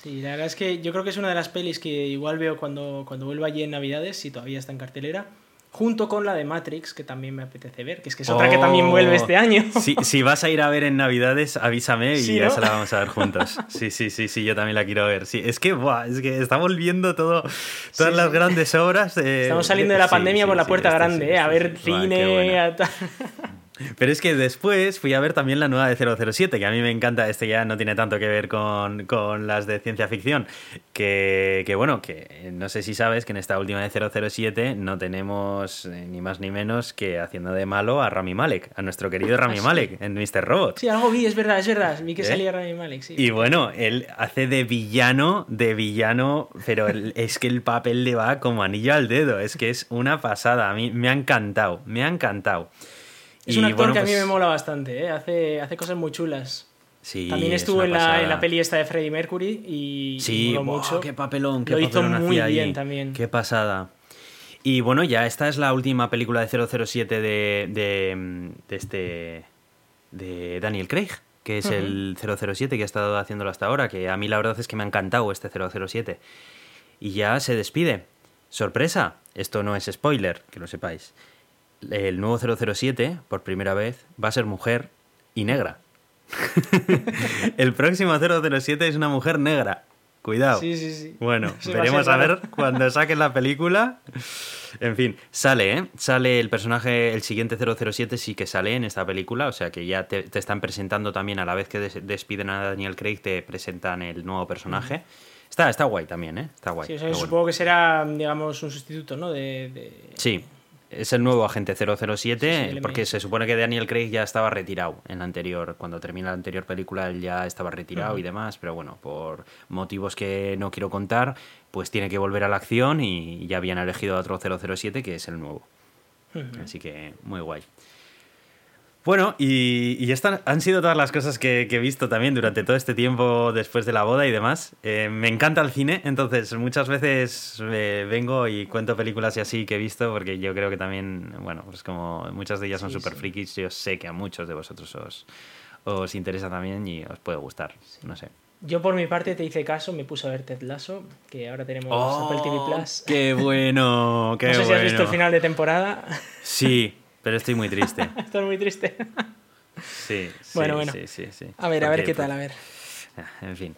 Sí, la verdad es que yo creo que es una de las pelis que igual veo cuando, cuando vuelvo allí en Navidades, si todavía está en cartelera junto con la de Matrix, que también me apetece ver, que es que es otra que también vuelve este año. [laughs] Si, si, vas a ir a ver en Navidades, avísame y ya se la vamos a ver juntos. [laughs] Sí, sí, sí, sí, yo también la quiero ver. Sí, es que, buah, es que estamos viendo todo, todas las grandes obras. estamos saliendo de la pandemia por la puerta grande, ¿eh? a ver cine, a tal. [laughs] Pero es que después fui a ver también la nueva de 007, que a mí me encanta, este ya no tiene tanto que ver con, las de ciencia ficción, que, bueno, que no sé si sabes que en esta última de 007 no tenemos eh, ni más ni menos que haciendo de malo a Rami Malek, a nuestro querido Rami ah, Malek en Mr. Robot. Sí, algo vi, es verdad, es verdad, vi que ¿Eh? salía Rami Malek, sí. Y bueno, él hace de villano, de villano, pero [laughs] es que el papel le va como anillo al dedo, es que es una pasada, a mí me ha encantado, me ha encantado. Es un actor que a mí pues me mola bastante, ¿eh? hace, hace cosas muy chulas. Sí, También estuvo en la, en la, peli esta de Freddie Mercury y sí, mucho. qué papelón, qué Lo hizo muy bien también. Qué pasada. Y bueno, ya esta es la última película de 007 de, de, de este de Daniel Craig, que es el 007 que ha estado haciéndolo hasta ahora, que a mí la verdad es que me ha encantado este 007. Y ya se despide. Sorpresa, esto no es spoiler, que lo sepáis el nuevo 007, por primera vez, va a ser mujer y negra. [laughs] el próximo 007 es una mujer negra. Cuidado. Sí, sí, sí. Bueno, [laughs] veremos a, ver cuando saquen la película. En fin, sale, ¿eh? Sale el personaje, el siguiente 007 sí que sale en esta película, o sea que ya te, están presentando también a la vez que despiden a Daniel Craig, te presentan el nuevo personaje. Está, está guay también, ¿eh? Está guay. Sí, supongo que será, digamos, un sustituto, ¿no? de... Sí, es el nuevo agente 007, porque se supone que Daniel Craig ya estaba retirado en la anterior, cuando termina la anterior película él ya estaba retirado y demás, pero bueno, por motivos que no quiero contar, pues tiene que volver a la acción y ya habían elegido a otro 007 que es el nuevo. Así que muy guay. Bueno, y, estas han sido todas las cosas que, he visto también durante todo este tiempo después de la boda y demás. Eh, me encanta el cine, entonces muchas veces eh, vengo y cuento películas y así que he visto, porque yo creo que también, bueno, pues como muchas de ellas son súper frikis, yo sé que a muchos de vosotros os, os interesa también y os puede gustar, no sé. Yo por mi parte te hice caso, me puse a ver Ted Lasso, que ahora tenemos oh, Apple TV Plus. ¡Qué bueno! [laughs] ¡Qué no sé si has visto el final de temporada. Sí, pero estoy muy triste. [laughs] Estás muy triste. sí, [laughs] bueno, bueno. Sí, sí, sí. A ver, a ver qué tal, a ver. Ah, en fin.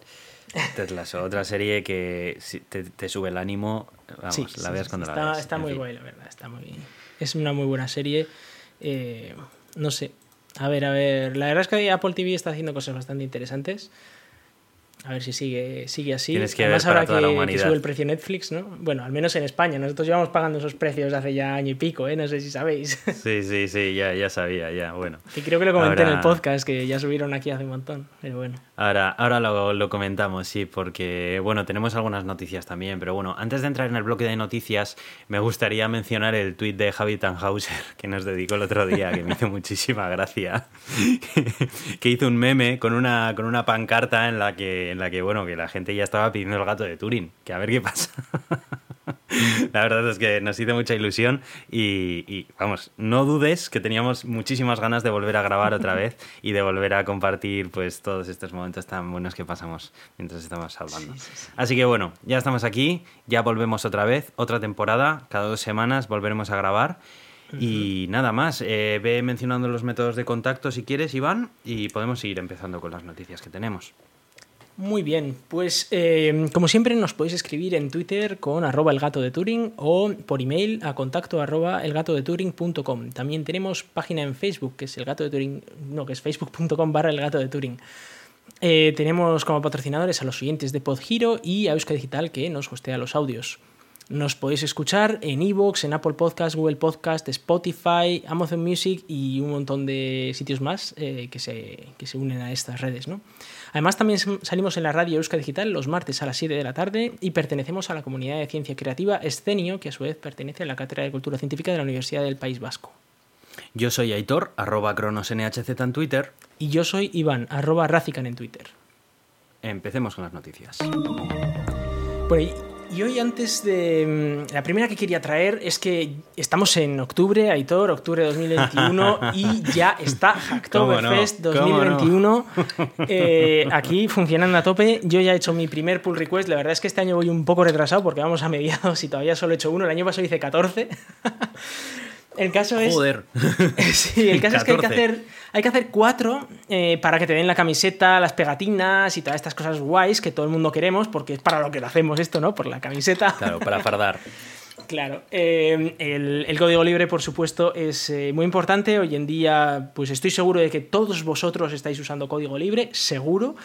Ted Lasso, otra serie que te, te sube el ánimo. Vamos, la veas cuando la veas. Está muy guay, la verdad. Está muy... Es una muy buena serie. Eh, no sé. A ver, a ver. La verdad es que Apple TV está haciendo cosas bastante interesantes. A ver si sigue, sigue así. Tienes que Además, ver para ahora toda la que, sube el precio Netflix, ¿no? Bueno, al menos en España. Nosotros llevamos pagando esos precios hace ya año y pico, ¿eh? No sé si sabéis. [laughs] Sí, sí, sí, ya, ya sabía, ya, bueno. que creo que lo comenté en el podcast, que ya subieron aquí hace un montón. Pero bueno. Ahora, ahora lo, lo comentamos, sí, porque bueno, tenemos algunas noticias también, pero bueno, antes de entrar en el bloque de noticias, me gustaría mencionar el tuit de Javi Tannhauser [laughs] que nos dedicó el otro día, que me hizo muchísima gracia, [laughs] que hizo un meme con una, con una pancarta en la que, en la que, bueno, que la gente ya estaba pidiendo el gato de Turing, que a ver qué pasa. [laughs] La verdad es que nos hizo mucha ilusión y, y, vamos, no dudes que teníamos muchísimas ganas de volver a grabar otra [laughs] vez y de volver a compartir pues todos estos momentos tan buenos que pasamos mientras estamos hablando. Sí, sí, sí. Así que bueno, ya estamos aquí, ya volvemos otra vez, otra temporada, cada dos semanas volveremos a grabar. Y nada más, eh, ve mencionando los métodos de contacto si quieres, Iván, y podemos seguir empezando con las noticias que tenemos. Muy bien, pues eh, como siempre nos podéis escribir en Twitter con arroba el gato de Turing o por email a contacto arroba elgatodeturing.com. También tenemos página en Facebook que es el gato de Turing, no, que es facebook.com barra el gato de Turing. Eh, tenemos como patrocinadores a los oyentes de PodGiro y a Euska Digital que nos hostea los audios. Nos podéis escuchar en Evox, en Apple Podcast, Google Podcast, Spotify, Amazon Music y un montón de sitios más eh, que, se, que se unen a estas redes. ¿no? Además, también salimos en la radio Euska Digital los martes a las 7 de la tarde y pertenecemos a la comunidad de ciencia creativa Escenio, que a su vez pertenece a la Cátedra de Cultura Científica de la Universidad del País Vasco. Yo soy Aitor, arroba cronosnhz en Twitter. Y yo soy Iván, arroba Razican en Twitter. Empecemos con las noticias. Bueno, y- y hoy antes de... mm, La primera que quería traer es que estamos en octubre, Aitor, octubre de 2021, [laughs] y ya está Hacktoberfest ¿Cómo no? ¿Cómo no? 2021 [laughs] eh, aquí funcionando a tope. Yo ya he hecho mi primer pull request, la verdad es que este año voy un poco retrasado porque vamos a mediados y todavía solo he hecho uno, el año pasado hice 14. El caso es... Joder. [laughs] Sí, el caso es que hay que 14. hacer, hay que hacer cuatro eh, para que te den la camiseta, las pegatinas y todas estas cosas guays que todo el mundo queremos, porque es para lo que lo hacemos esto, ¿no? Por la camiseta. Claro, para fardar. [laughs] Claro. Eh, el, el código libre, por supuesto, es eh, muy importante. Hoy en día, pues estoy seguro de que todos vosotros estáis usando código libre, seguro.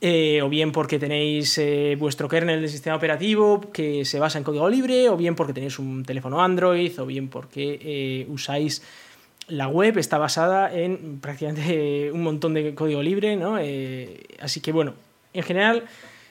Eh, o bien porque tenéis eh, vuestro kernel del sistema operativo que se basa en código libre, o bien porque tenéis un teléfono Android, o bien porque eh, usáis la web, está basada en prácticamente un montón de código libre, ¿no? Así que bueno, en general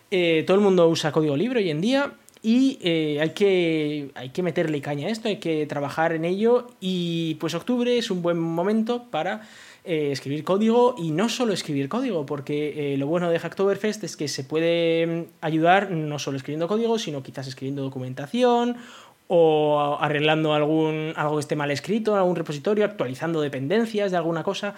todo el mundo usa código libre hoy en día y hay, que, hay que meterle caña a esto, hay que trabajar en ello y pues octubre es un buen momento para eh, escribir código y no solo escribir código, porque eh, lo bueno de Hacktoberfest es que se puede mm, ayudar no solo escribiendo código, sino quizás escribiendo documentación o arreglando algún, algo que esté mal escrito en algún repositorio, actualizando dependencias de alguna cosa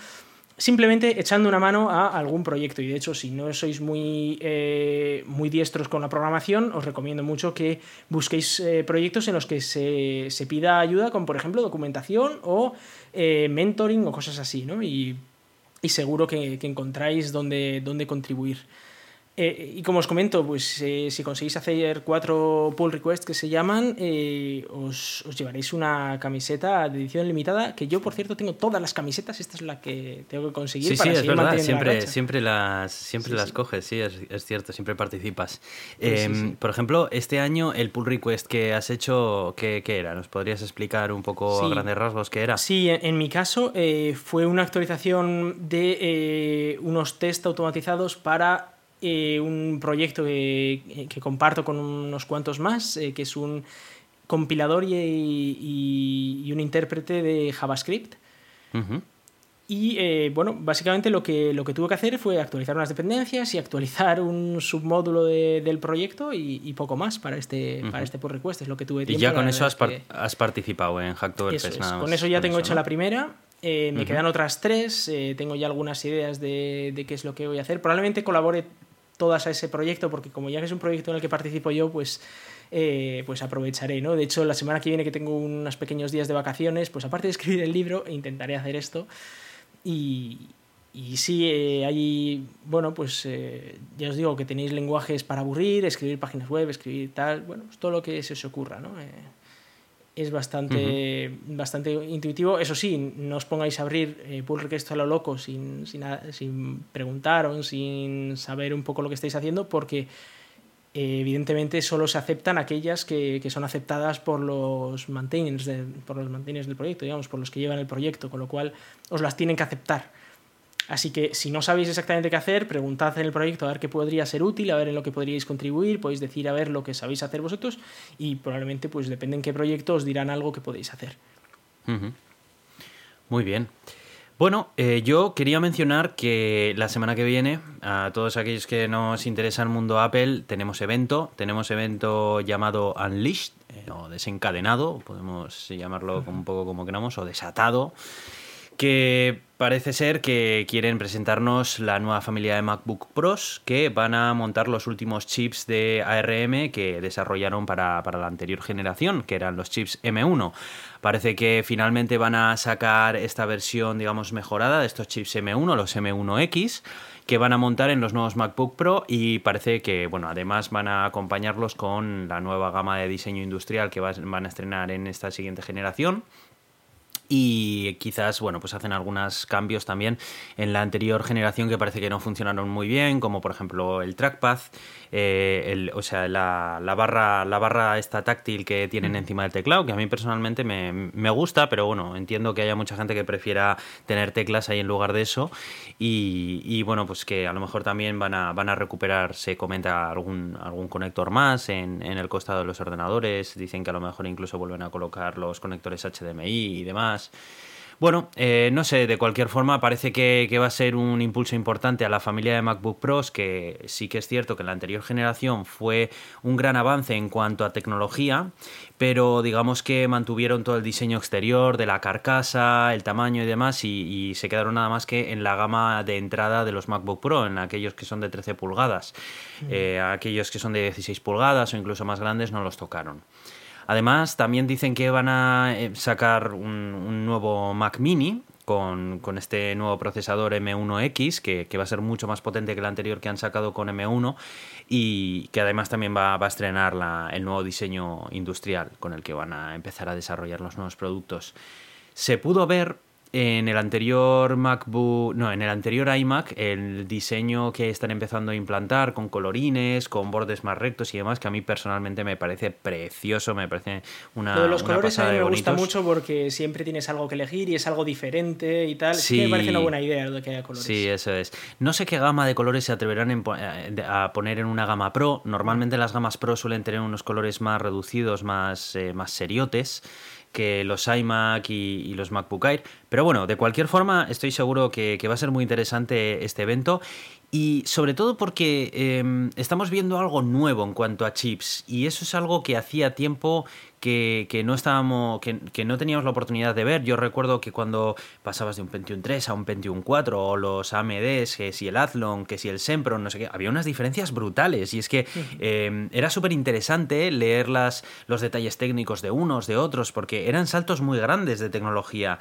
simplemente echando una mano a algún proyecto. Y de hecho, si no sois muy, eh, muy diestros con la programación, os recomiendo mucho que busquéis proyectos en los que se, se pida ayuda con, por ejemplo, documentación o eh, mentoring o cosas así, ¿no? Y, seguro que, que encontráis dónde, dónde contribuir. Eh, y como os comento, pues eh, si conseguís hacer cuatro pull requests que se llaman, eh, os, os llevaréis una camiseta de edición limitada, que yo por cierto tengo todas las camisetas, esta es la que tengo que conseguir Sí, para sí, es verdad, la siempre, siempre las, siempre Sí, las sí. coges, sí, es, es cierto, siempre participas. sí, sí. Por ejemplo, este año el pull request que has hecho, ¿qué, qué era? ¿Nos podrías explicar un poco a grandes rasgos qué era? Sí, en, en mi caso eh, fue una actualización de unos test automatizados para eh, un proyecto que, que comparto con unos cuantos más, eh, que es un compilador y, y- y un intérprete de JavaScript. Y eh, bueno, básicamente lo que, lo que tuve que hacer fue actualizar unas dependencias y actualizar un submódulo de- del proyecto y, y poco más para este, para Ujú. este pull request, es lo que tuve Y tiempo. ya la con eso has, es par- que- has participado en Hacktoberfest eso es. nada más. Con eso ya tengo hecha ¿no? la primera. eh, me quedan otras tres. eh, tengo ya algunas ideas de, de qué es lo que voy a hacer. Probablemente colabore todas a ese proyecto, porque como ya que es un proyecto en el que participo yo, pues, eh, pues aprovecharé. ¿no? De hecho, la semana que viene que tengo unos pequeños días de vacaciones, pues aparte de escribir el libro, intentaré hacer esto. Y, y sí, eh, bueno, pues eh, ya os digo que tenéis lenguajes para aburrir, escribir páginas web, escribir tal, bueno, pues todo lo que se os ocurra, ¿no? Es bastante, bastante intuitivo. Eso sí, no os pongáis a abrir eh, pull request a lo loco sin, sin, sin preguntar o sin saber un poco lo que estáis haciendo, porque eh, evidentemente solo se aceptan aquellas que, que son aceptadas por los maintainers por los maintainers del proyecto, digamos, por los que llevan el proyecto, con lo cual os las tienen que aceptar. Así que si no sabéis exactamente qué hacer, preguntad en el proyecto a ver qué podría ser útil, a ver en lo que podríais contribuir, podéis decir a ver lo que sabéis hacer vosotros y probablemente pues depende en qué proyecto os dirán algo que podéis hacer. Muy bien. Bueno, eh, yo quería mencionar que la semana que viene, a todos aquellos que nos interesa el mundo Apple, tenemos evento. Tenemos evento llamado Unleashed, eh, o desencadenado, podemos llamarlo un poco como queramos, o desatado que parece ser que quieren presentarnos la nueva familia de MacBook Pros que van a montar los últimos chips de ARM que desarrollaron para, la anterior generación, que eran los chips M1. Parece que finalmente van a sacar esta versión, digamos, mejorada de estos chips M1, los M1X que van a montar en los nuevos MacBook Pro y parece que, bueno, además van a acompañarlos con la nueva gama de diseño industrial que van a estrenar en esta siguiente generación y quizás, bueno, pues hacen algunos cambios también en la anterior generación que parece que no funcionaron muy bien, como por ejemplo el trackpad, eh, o sea, la, barra, la barra esta táctil que tienen mm. encima del teclado, que a mí personalmente me, gusta, pero bueno, entiendo que haya mucha gente que prefiera tener teclas ahí en lugar de eso. Y, bueno, pues que a lo mejor también van a, van a recuperar, se comenta algún, algún conector más en, en el costado de los ordenadores, dicen que a lo mejor incluso vuelven a colocar los conectores HDMI y demás bueno, eh, no sé, de cualquier forma parece que, va a ser un impulso importante a la familia de MacBook Pros, que sí que es cierto que la anterior generación fue un gran avance en cuanto a tecnología, pero digamos que mantuvieron todo el diseño exterior de la carcasa, el tamaño y demás, y, se quedaron nada más que en la gama de entrada de los MacBook Pro, en aquellos que son de 13 pulgadas. Mm. Eh, aquellos que son de 16 pulgadas o incluso más grandes no los tocaron. Además, también dicen que van a eh, sacar un, nuevo Mac Mini con, este nuevo procesador M1X, que, va a ser mucho más potente que el anterior que han sacado con M1 y que además también va, a estrenar el nuevo diseño industrial con el que van a empezar a desarrollar los nuevos productos. Se pudo ver en el anterior MacBook, no, en el anterior iMac, el diseño que están empezando a implantar con colorines, con bordes más rectos y demás, que a mí personalmente me parece precioso, me parece una. Lo de los colores a mí me gusta mucho porque siempre tienes algo que elegir y es algo diferente y tal. Sí, me parece una buena idea lo de que haya colores. Sí, eso es. No sé qué gama de colores se atreverán eh, a poner en una gama Pro. Normalmente las gamas Pro suelen tener unos colores más reducidos, más, eh, más seriotes que los iMac y, los MacBook Air. Pero bueno, de cualquier forma, estoy seguro que, va a ser muy interesante este evento. Y sobre todo porque em, estamos viendo algo nuevo en cuanto a chips. Y eso es algo que hacía tiempo que, no estábamos. Que, no teníamos la oportunidad de ver. Yo recuerdo que cuando pasabas de un Pentium 3 a un Pentium 4, o los AMDs, que si el Athlon, que si el Sempron, no sé qué, había unas diferencias brutales. Y es que em, era súper interesante leer las, los detalles técnicos de unos, de otros, porque eran saltos muy grandes de tecnología.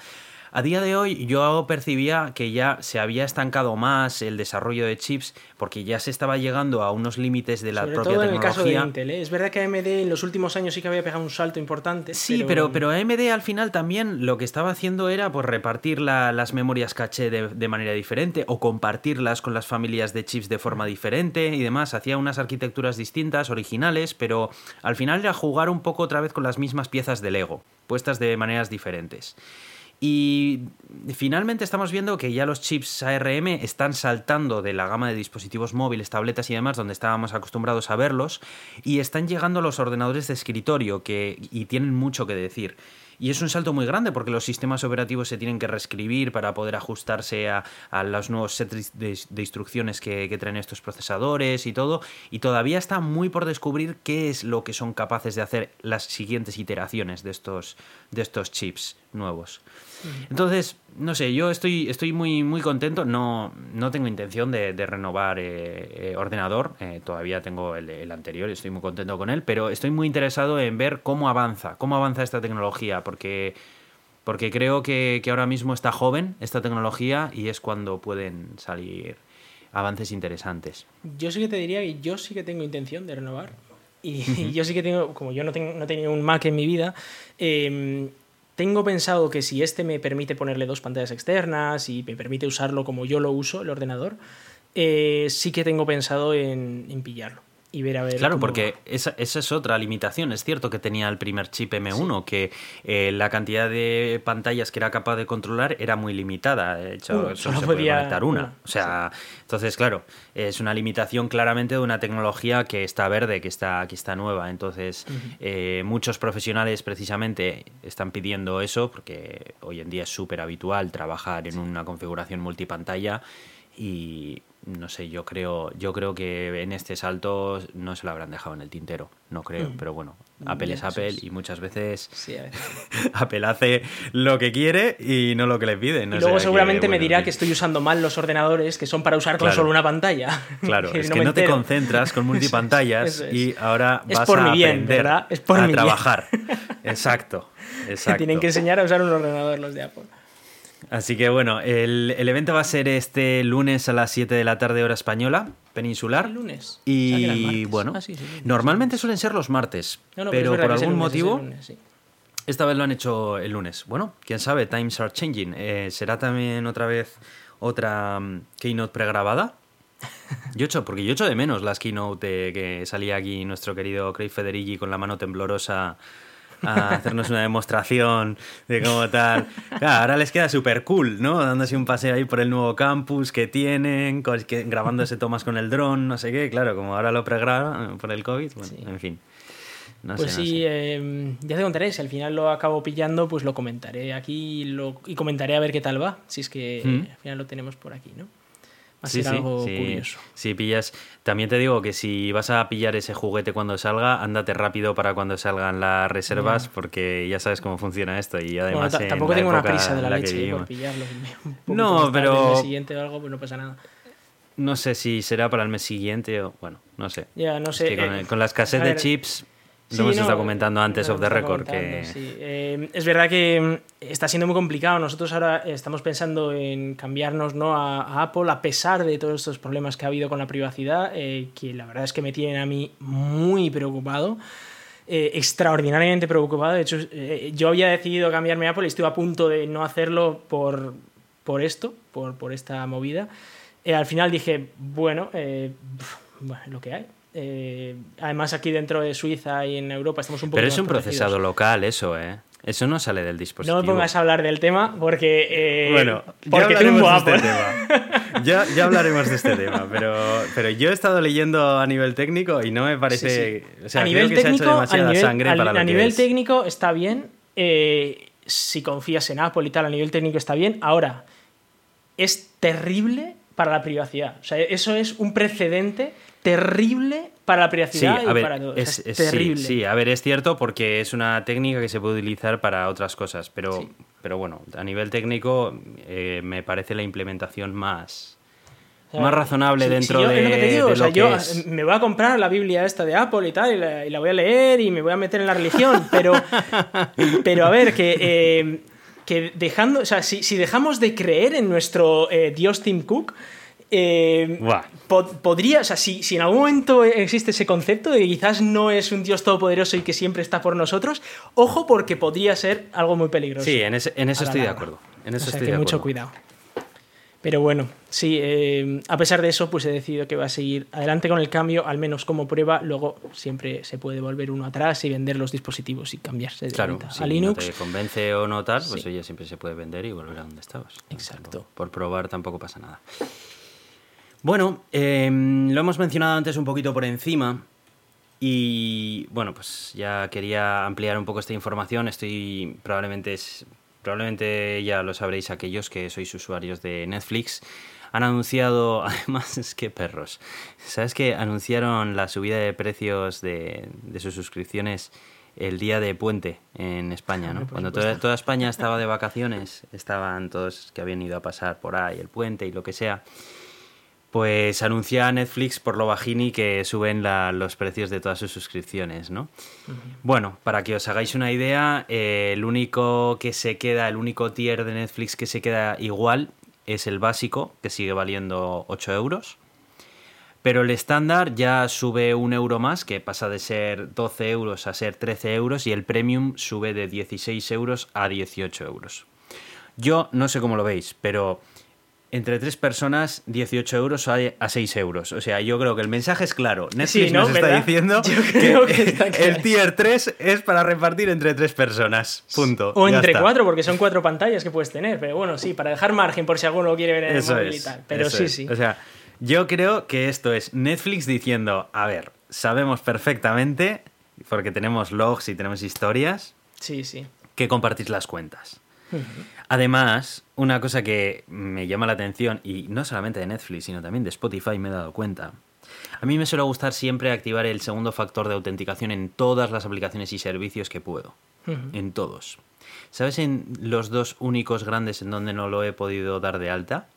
A día de hoy yo percibía que ya se había estancado más el desarrollo de chips porque ya se estaba llegando a unos límites de la propia todo en el caso de Intel, ¿eh? Es verdad que AMD en los últimos años sí que había pegado un salto importante. Sí, pero, pero, AMD al final también lo que estaba haciendo era pues, repartir las memorias caché de, de, manera diferente o compartirlas con las familias de chips de forma diferente y demás. Hacía unas arquitecturas distintas, originales, pero al final era jugar un poco otra vez con las mismas piezas de Lego, puestas de maneras diferentes. Y finalmente estamos viendo que ya los chips ARM están saltando de la gama de dispositivos móviles, tabletas y demás, donde estábamos acostumbrados a verlos, y están llegando a los ordenadores de escritorio, que, y tienen mucho que decir. Y es un salto muy grande porque los sistemas operativos se tienen que reescribir para poder ajustarse a, los nuevos sets de, instrucciones que, que, traen estos procesadores y todo. Y todavía está muy por descubrir qué es lo que son capaces de hacer las siguientes iteraciones de estos, de estos chips nuevos. Entonces, no sé, yo estoy, estoy muy, muy contento. No, no tengo intención de, renovar eh, eh, ordenador. Eh, todavía tengo el, el, anterior, estoy muy contento con él. Pero estoy muy interesado en ver cómo avanza, cómo avanza esta tecnología. Porque, porque creo que, que ahora mismo está joven esta tecnología y es cuando pueden salir avances interesantes. Yo sí que te diría que yo sí que tengo intención de renovar Y [laughs] yo sí que tengo, como yo no, tengo, no he tenido un Mac en mi vida, em, tengo pensado que si este me permite ponerle dos pantallas externas y me permite usarlo como yo lo uso, el ordenador, eh, sí que tengo pensado en, en pillarlo y ver a ver. Claro, porque esa, esa, es otra limitación. Es cierto que tenía el primer chip M1, que eh, la cantidad de pantallas que era capaz de controlar era muy limitada. De hecho, solo, se podía conectar una. o sea, entonces, claro, es una limitación claramente de una tecnología que está verde, que está, que está nueva. Entonces, eh, muchos profesionales precisamente están pidiendo eso, porque hoy en día es súper habitual trabajar en una configuración multipantalla y no sé, yo creo, yo creo que en este salto no se lo habrán dejado en el tintero, no creo, mm. pero bueno, Apple es Apple y muchas veces, [laughs] Apple hace lo que quiere y no lo que le piden. y luego seguramente me dirá que estoy usando mal los ordenadores que son para usar con solo una pantalla. Claro, [laughs] es que no te concentras con [laughs] multipantallas y ahora vas a aprender a trabajar. exacto, exacto. tienen que enseñar a usar un ordenador los de Apple. Así que bueno, el, evento va a ser este lunes a las 7 de la tarde hora española, peninsular. lunes. Y bueno, ah, normalmente suelen ser los martes, pero, por algún motivo... Esta vez lo han hecho el lunes. Bueno, quién sabe, times are changing. Eh, ¿Será también otra vez otra um, keynote pregrabada? Yo echo, porque yo echo de menos las keynote que salía aquí nuestro querido Craig Federighi con la mano temblorosa a hacernos una demostración de cómo tal. Claro, ahora les queda súper cool, ¿no? Dándose un paseo ahí por el nuevo campus que tienen, grabándose tomas con el dron, no sé qué. Claro, como ahora lo pregraba por el COVID, bueno, en fin. pues sí, em, ya te contaré, si al final lo acabo pillando, pues lo comentaré aquí lo, y comentaré a ver qué tal va, si es que ¿Mm? al final lo tenemos por aquí, ¿no? Ser algo curioso. Si pillas, también te digo que si vas a pillar ese juguete cuando salga, ándate rápido para cuando salgan las reservas, porque ya sabes cómo funciona esto. Y además. tampoco tengo una prisa de la, leche por pillarlo. [laughs] no, pero. El mes siguiente o algo, pues no pasa nada. No sé si será para el mes siguiente o. Bueno, no sé. Ya, no sé. con, eh, con, la escasez de chips lo hemos estado comentando antes of the record. Que... Eh, es verdad que mm, está siendo muy complicado. Nosotros ahora estamos pensando en cambiarnos ¿no? a, Apple a pesar de todos estos problemas que ha habido con la privacidad, eh, que la verdad es que me tienen a mí muy preocupado. Eh, extraordinariamente preocupado. De hecho, yo había decidido cambiarme a Apple y estoy a punto de no hacerlo por, por esto, por, por esta movida. al final dije, bueno, bueno, lo que hay. Eh, además, aquí dentro de Suiza y en Europa estamos un poco. Pero es un procesado local, eso, ¿eh? Eso no sale del dispositivo. No me pongas a hablar del tema porque. Eh, bueno, porque ya hablaremos de este tema. ya, hablaremos de este tema, pero, pero yo he estado leyendo a nivel técnico y no me parece. O sea, a nivel creo que técnico, se ha hecho demasiada sangre para lo A nivel técnico está bien. Eh, si confías en Apple y tal, a nivel técnico está bien. Ahora, es terrible para la privacidad. O sea, eso es un precedente terrible para la privacidad y para todo. Es, terrible. Sí, a ver, es cierto porque es una técnica que se puede utilizar para otras cosas, pero, pero bueno, a nivel técnico eh, me parece la implementación más, más razonable dentro de, lo que te digo, o sea, yo me voy a comprar la Biblia esta de Apple y tal, y la, voy a leer y me voy a meter en la religión, pero, [laughs] pero a ver, que, eh, que dejando, o sea, si, si, dejamos de creer en nuestro eh, Dios Tim Cook, eh, podría, o sea, si, si, en algún momento existe ese concepto de que quizás no es un Dios todopoderoso y que siempre está por nosotros, ojo porque podría ser algo muy peligroso. Sí, en, eso estoy de acuerdo. En eso estoy que mucho cuidado. Pero bueno, sí, eh, a pesar de eso, pues he decidido que va a seguir adelante con el cambio, al menos como prueba. Luego siempre se puede volver uno atrás y vender los dispositivos y cambiarse de claro, si a Linux. No te convence o no tal, pues oye, siempre se puede vender y volver a donde estabas. Exacto. por probar tampoco pasa nada. Bueno, em, lo hemos mencionado antes un poquito por encima. Y bueno, pues ya quería ampliar un poco esta información. Estoy probablemente probablemente ya lo sabréis aquellos que sois usuarios de Netflix. Han anunciado, [laughs] además es que perros, ¿sabes que anunciaron la subida de precios de, sus suscripciones el día de puente en España, ¿no? Cuando toda, toda, España [laughs] estaba de vacaciones, estaban todos que habían ido a pasar por ahí el puente y lo que sea pues anuncia Netflix por lo bajini que suben los precios de todas sus suscripciones, ¿no? Bueno, para que os hagáis una idea, eh, el único que se queda, el único tier de Netflix que se queda igual es el básico, que sigue valiendo 8 euros. Pero el estándar ya sube un euro más, que pasa de ser 12 euros a ser 13 euros, y el premium sube de 16 euros a 18 euros. Yo no sé cómo lo veis, pero entre tres personas 18 euros a 6 euros. O sea, yo creo que el mensaje es claro. Netflix nos está diciendo que, el tier 3 es para repartir entre tres personas. Punto. O entre cuatro, porque son cuatro pantallas que puedes tener. Pero bueno, sí, para dejar margen por si alguno quiere ver en el móvil y tal. Pero sí, sí. O sea, yo creo que esto es Netflix diciendo, a ver, sabemos perfectamente, porque tenemos logs y tenemos historias, sí, sí. que compartís las cuentas. Además, una cosa que me llama la atención, y no solamente de Netflix, sino también de Spotify, me he dado cuenta. A mí me suele gustar siempre activar el segundo factor de autenticación en todas las aplicaciones y servicios que puedo. En todos. ¿Sabes en los dos únicos grandes en donde no lo he podido dar de alta?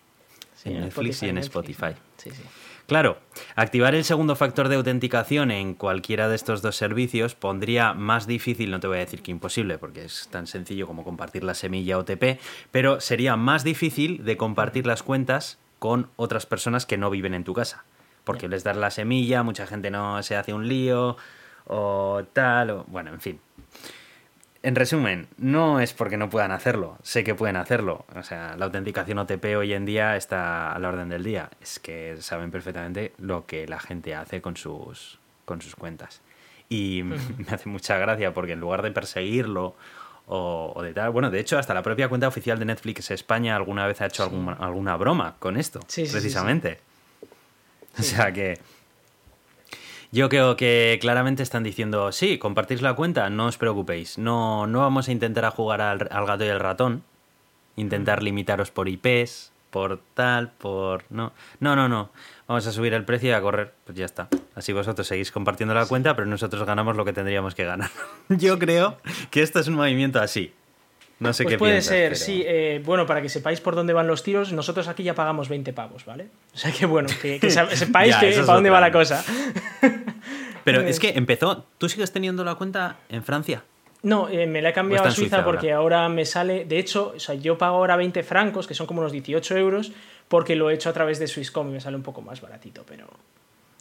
en, Netflix y en Spotify. Sí, sí. Claro, activar el segundo factor de autenticación en cualquiera de estos dos servicios pondría más difícil, no te voy a decir que imposible, porque es tan sencillo como compartir la semilla OTP, pero sería más difícil de compartir las cuentas con otras personas que no viven en tu casa. Porque les das la semilla, mucha gente no se hace un lío o tal, o bueno, en fin en resumen, no es porque no puedan hacerlo, sé que pueden hacerlo. O sea, la autenticación OTP hoy en día está a la orden del día. Es que saben perfectamente lo que la gente hace con sus, con sus cuentas. Y [laughs] me hace mucha gracia porque en lugar de perseguirlo o, de tal, bueno, de hecho, hasta la propia cuenta oficial de Netflix España alguna vez ha hecho alguna broma con esto, precisamente. o sea que yo creo que claramente están diciendo, sí, compartís la cuenta, no os preocupéis, no, no vamos a intentar a jugar al, gato y el ratón, intentar limitaros por IPs, por tal, por... No, no, no, no, vamos a subir el precio y a correr, pues ya está. Así vosotros seguís compartiendo la cuenta, pero nosotros ganamos lo que tendríamos que ganar. [laughs] Yo creo que esto es un movimiento así. No sé pues qué puede ser, sí. Eh, bueno, para que sepáis por dónde van los tiros, nosotros aquí ya pagamos 20 pavos, ¿vale? O sea que bueno, que, [laughs] sepáis que, para dónde va la cosa. [laughs] Pero es que empezó. ¿Tú sigues teniendo la cuenta en Francia? No, eh, me la he cambiado a Suiza, porque ahora? me sale. De hecho, o sea, yo pago ahora 20 francos, que son como unos 18 euros, porque lo he hecho a través de Swisscom y me sale un poco más baratito, pero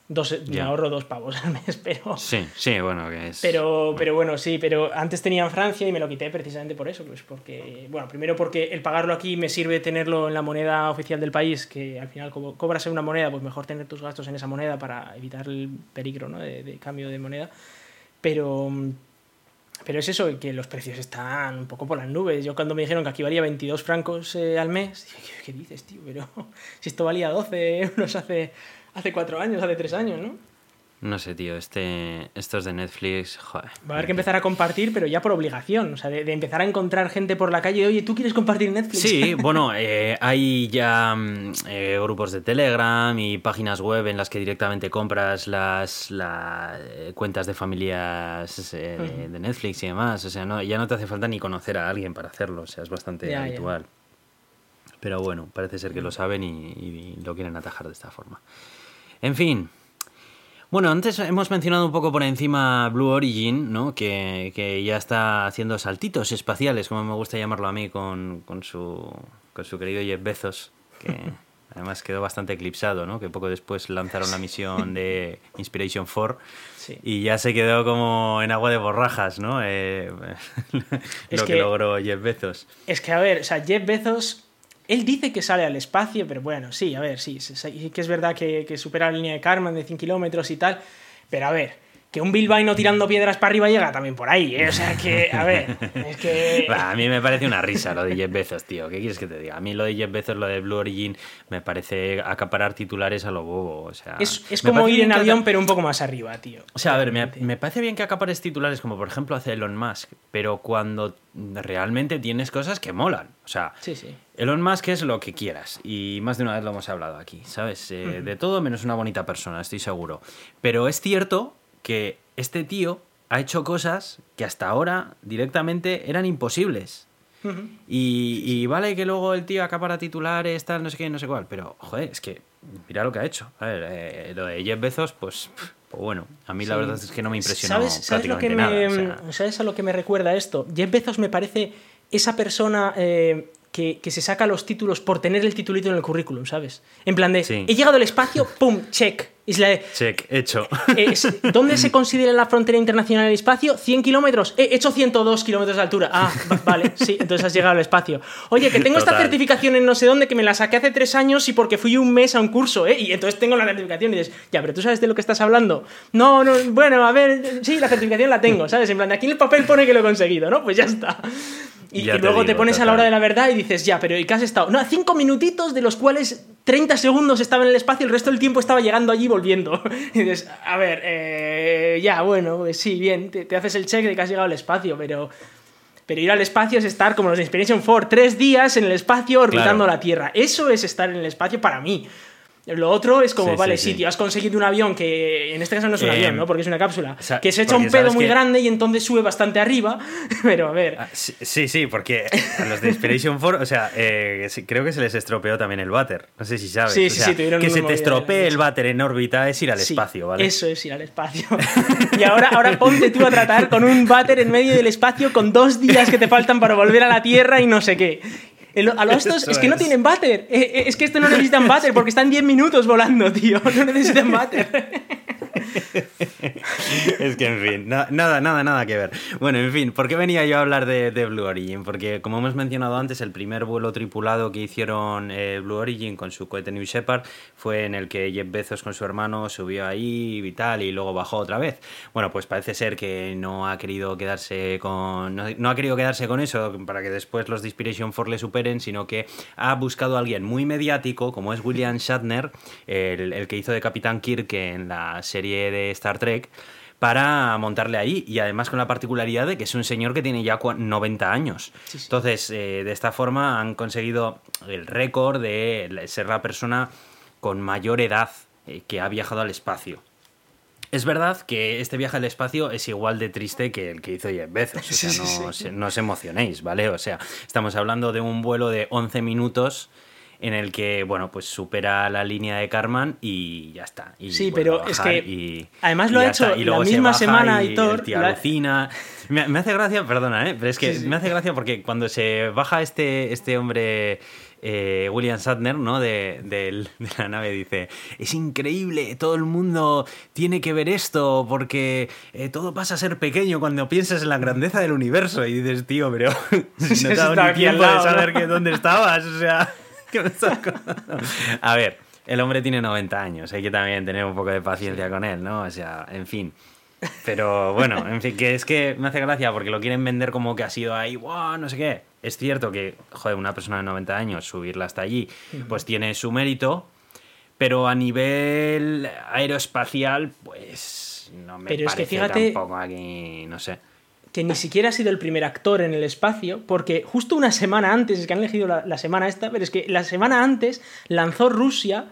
me ahorro dos pavos al mes, pero... Sí, sí, bueno, que es... Pero, pero bueno, sí, pero antes tenía en Francia y me lo quité precisamente por eso, pues porque, bueno, primero porque el pagarlo aquí me sirve tenerlo en la moneda oficial del país, que al final como cobras en una moneda, pues mejor tener tus gastos en esa moneda para evitar el peligro ¿no? de, cambio de moneda, pero... Pero es eso, que los precios están un poco por las nubes. Yo cuando me dijeron que aquí valía 22 francos eh, al mes, dije, ¿qué, ¿qué dices, tío? Pero [laughs] si esto valía 12 euros hace hace cuatro años, hace tres años, ¿no? No sé, tío, este, estos de Netflix, joder. Va a haber que empezar a compartir, pero ya por obligación. O sea, de, empezar a encontrar gente por la calle, oye, ¿tú quieres compartir Netflix? Sí, [laughs] bueno, eh, hay ya mm, eh, grupos de Telegram y páginas web en las que directamente compras las, eh, cuentas de familias de, Netflix y demás. O sea, no, ya no te hace falta ni conocer a alguien para hacerlo. O sea, es bastante habitual. Pero bueno, parece ser que lo saben y lo quieren atajar de esta forma. En fin. Bueno, antes hemos mencionado un poco por encima Blue Origin, ¿no? Que, ya está haciendo saltitos espaciales, como me gusta llamarlo a mí, con, su, con su querido Jeff Bezos, que [laughs] además quedó bastante eclipsado, ¿no? Que poco después lanzaron la misión de Inspiration 4 y ya se quedó como en agua de borrajas, ¿no? Eh, [laughs] lo que, que logró Jeff Bezos. Es que, a ver, o sea, Jeff Bezos él dice que sale al espacio, pero bueno, sí, a ver, sí, que es verdad que, supera la línea de Karman de 100 kilómetros y tal, pero a ver, que un bilbaíno tirando piedras para arriba llega también por ahí, ¿eh? O sea que, a ver, es que... [laughs] a mí me parece una risa lo de Jeff Bezos, tío. ¿Qué quieres que te diga? A mí lo de Jeff Bezos, lo de Blue Origin, me parece acaparar titulares a lo bobo, o sea... Es, como ir en avión, pero un poco más arriba, tío. O sea, a ver, me, parece bien que acapares titulares como, por ejemplo, hace Elon Musk, pero cuando realmente tienes cosas que molan, o sea... Sí, sí. Elon Musk es lo que quieras, y más de una vez lo hemos hablado aquí, ¿sabes? Eh, de todo menos una bonita persona, estoy seguro. Pero es cierto que este tío ha hecho cosas que hasta ahora directamente eran imposibles. y, vale que luego el tío acapara titulares, tal, no sé qué, no sé cuál, pero joder, es que mira lo que ha hecho. A ver, eh, lo de Jeff Bezos, pues, pues, bueno, a mí la verdad es que no me impresionó ¿Sabes, ¿sabes lo que me, ¿Sabes a lo que me recuerda esto? Jeff Bezos me parece esa persona eh, que, se saca los títulos por tener el titulito en el currículum, ¿sabes? En plan de, he llegado al espacio, ¡pum! check Isla de... Check, hecho. Es- ¿Dónde se considera la frontera internacional del espacio? 100 kilómetros. He hecho 102 kilómetros de altura. Ah, va- vale, sí, entonces has llegado al espacio. Oye, que tengo esta certificación en no sé dónde, que me la saqué hace tres años y porque fui un mes a un curso, ¿eh? Y entonces tengo la certificación y dices, ya, pero tú sabes de lo que estás hablando. No, no, bueno, a ver, sí, la certificación la tengo, ¿sabes? En plan, aquí en el papel pone que lo he conseguido, ¿no? Pues ya está. Y, luego te digo, pones a la hora de la verdad y dices, ya, pero ¿y qué has estado? No, cinco minutitos de los cuales 30 segundos estaba en el espacio, el resto del tiempo estaba llegando allí y volviendo. [laughs] Y dices, a ver, eh, ya, bueno, pues sí, bien, te, te haces el check de que has llegado al espacio, pero... Pero ir al espacio es estar como los de Inspiration 4, tres días en el espacio orbitando Claro. la Tierra. Eso es estar en el espacio para mí. Lo otro es como, Sí, vale, sí, sí, tío, has conseguido un avión que en este caso no es un Eh, avión, ¿no? Porque es una cápsula. o sea, que se echa un pedo muy que- grande y entonces sube bastante arriba. [laughs] Pero a ver. Ah, Sí, sí, porque a los de Inspiration 4, o sea, eh, creo que se les estropeó también el váter. No sé si sabes. Sí, O sí, sea, sí, tuvieron Que se te estropee el váter en órbita es ir al espacio, ¿vale? Eso es ir al espacio. [laughs] y ahora, ahora ponte tú a tratar con un váter en medio del espacio con dos días que te faltan para volver a la Tierra y no sé qué. El- a los estos Eso es que no es. tienen váter. Eh, eh, Es que esto no necesitan váter porque están 10 minutos volando, tío. No necesitan váter. [laughs] es que, en fin, na- nada, nada, nada que ver. Bueno, en fin, ¿por qué venía yo a hablar de, de Blue Origin? Porque, como hemos mencionado antes, el primer vuelo tripulado que hicieron eh, Blue Origin con su cohete New Shepard fue en el que Jeff Bezos con su hermano subió ahí y tal, y luego bajó otra vez. Bueno, pues parece ser que no ha querido quedarse con. No, no ha querido quedarse con eso para que después los de Inspiration 4 le superen, sino que ha buscado a alguien muy mediático, como es William Shatner, el, el que hizo de Capitán Kirk en la serie de Star Trek para montarle ahí y además con la particularidad de que es un señor que tiene ya cua- 90 años. Sí, sí. Entonces, eh, de esta forma han conseguido el récord de ser la persona con mayor edad eh, que ha viajado al espacio. Es verdad que este viaje al espacio es igual de triste que el que hizo Jeff Bezos. O sea, Sí, no, sí. no os emocionéis, ¿vale? O sea, estamos hablando de un vuelo de 11 minutos en el que, bueno, pues supera la línea de Karman y ya está. Y Sí, pero es que y- además lo ha hecho. Y la se misma semana y todo, la- alucina. Me, me hace gracia, perdona, ¿eh? Pero es que sí. me hace gracia porque cuando se baja este, este hombre, eh, William Shatner, ¿no? [laughs] De, la nave, dice: Es increíble, todo el mundo tiene que ver esto porque eh, todo pasa a ser pequeño cuando piensas en la grandeza del universo. Y dices, tío, pero [laughs] no te ha dado ni de saber que dónde estabas. O sea, [laughs] ¿qué me estás contando? A ver. El hombre tiene 90 años, hay que también tener un poco de paciencia con él, ¿no? O sea, en fin. Pero bueno, en fin, que es que me hace gracia porque lo quieren vender como que ha sido ahí, wow, no sé qué. Es cierto que, joder, una persona de 90 años, subirla hasta allí, pues tiene su mérito, pero a nivel aeroespacial, pues no me Pero es que parece fíjate- tampoco aquí, no sé. que ni siquiera ha sido el primer actor en el espacio, porque justo una semana antes, es que han elegido la, la semana esta, pero es que la semana antes lanzó Rusia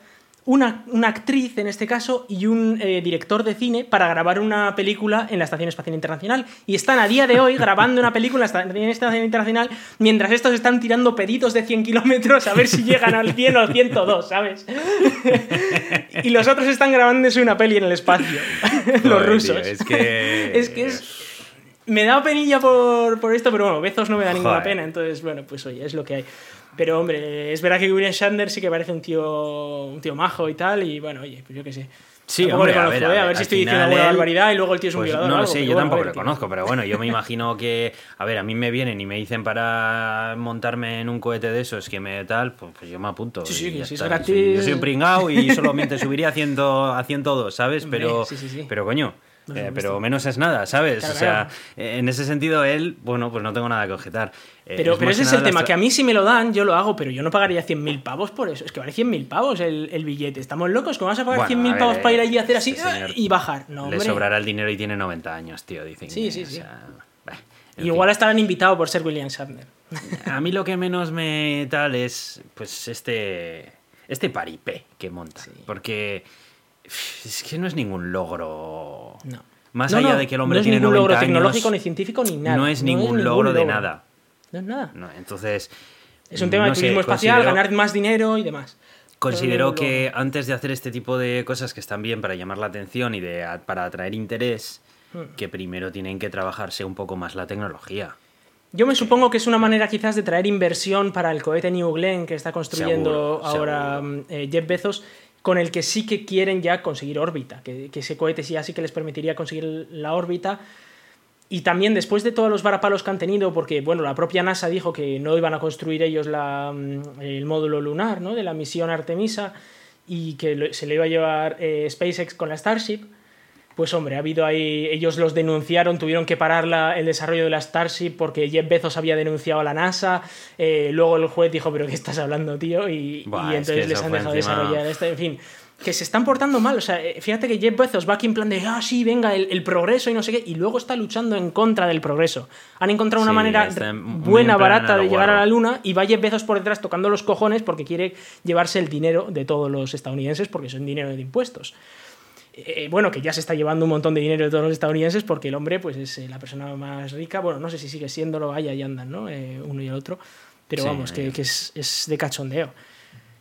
una, una actriz, en este caso, y un eh, director de cine para grabar una película en la Estación Espacial Internacional. Y están a día de hoy grabando una película en la Estación Espacial Internacional mientras estos están tirando pedidos de 100 kilómetros a ver si llegan al 100 o al 102, ¿sabes? [laughs] y los otros están grabándose una peli en el espacio, [laughs] los rusos. tío, [laughs] es que... Es que es. Me da penilla por, por esto, pero bueno, Bezos no me da ninguna Joder. pena, entonces, bueno, pues oye, es lo que hay. Pero hombre, es verdad que William Shatner sí que parece un tío, un tío majo y tal, y bueno, oye, pues yo qué sé. Sí, hombre, le a conozco, ver, a ¿eh? a ver, ver si estoy diciendo alguna barbaridad y luego el tío es un Pues violador. no lo sé, yo bueno, a tampoco lo conozco, pero bueno, yo me imagino que, a ver, a mí me vienen y me dicen para montarme en un cohete de esos que me tal, pues, pues yo me apunto. Sí, sí, es está. gratis- Yo soy un pringao y solamente subiría haciendo todo, ¿sabes? Hombre, Pero, sí, sí, sí. pero coño. Eh, pero menos es nada, ¿sabes? Claro, o sea, claro. eh, en ese sentido él, bueno, pues no tengo nada que objetar. Eh, Pero, pero ese es el tema, que a mí si me lo dan, yo lo hago, pero yo no pagaría 100.000 pavos por eso. Es que vale 100.000 pavos el, el billete. Estamos locos, ¿cómo vas a pagar Bueno, 100.000 a ver, pavos para ir allí a hacer así este señor y bajar? No, Le hombre. sobrará el dinero y tiene 90 años, tío, dicen. Sí, sí, o sí. sea, bah, en Igual estarán invitados por ser William Shatner. [laughs] A mí lo que menos me tal es pues este este paripé que monta, porque es que no es ningún logro. No. Más No, allá no, de que el hombre no es tiene ningún 90 logro años, tecnológico, ni científico, ni nada. No es ningún logro de nada. No es nada. No, entonces Es un tema de sé, turismo espacial, ganar más dinero y demás. Considero que antes de hacer este tipo de cosas que están bien para llamar la atención y de, para atraer interés, Hmm. que primero tienen que trabajarse un poco más la tecnología. Yo me supongo que es una manera quizás de traer inversión para el cohete New Glenn que está construyendo Seguro, ahora seguro. mm, eh, Jeff Bezos con el que sí que quieren ya conseguir órbita, que, ese cohete sí, sí que les permitiría conseguir la órbita. Y también después de todos los varapalos que han tenido, porque bueno, la propia NASA dijo que no iban a construir ellos mm, el módulo lunar ¿no? de la misión Artemisa y que se le iba a llevar eh, SpaceX con la Starship, pues hombre, ha habido ahí, ellos los denunciaron, tuvieron que parar la, el desarrollo de la Starship porque Jeff Bezos había denunciado a la NASA, eh, luego el juez dijo, pero ¿qué estás hablando, tío? Y, entonces les han dejado desarrollar este, en fin, que se están portando mal, o sea, eh, fíjate que Jeff Bezos va aquí en plan de, ah, sí, venga, el, progreso y no sé qué, y luego está luchando en contra del progreso. Han encontrado una manera buena, barata de llegar a la luna y va Jeff Bezos por detrás tocando los cojones porque quiere llevarse el dinero de todos los estadounidenses porque son dinero de impuestos. Eh, bueno, que ya se está llevando un montón de dinero de todos los estadounidenses porque el hombre pues es eh, la persona más rica, bueno, no sé si sigue siéndolo, ahí ahí andan, ¿no? Eh, uno y el otro, pero vamos, que, es, es, de cachondeo.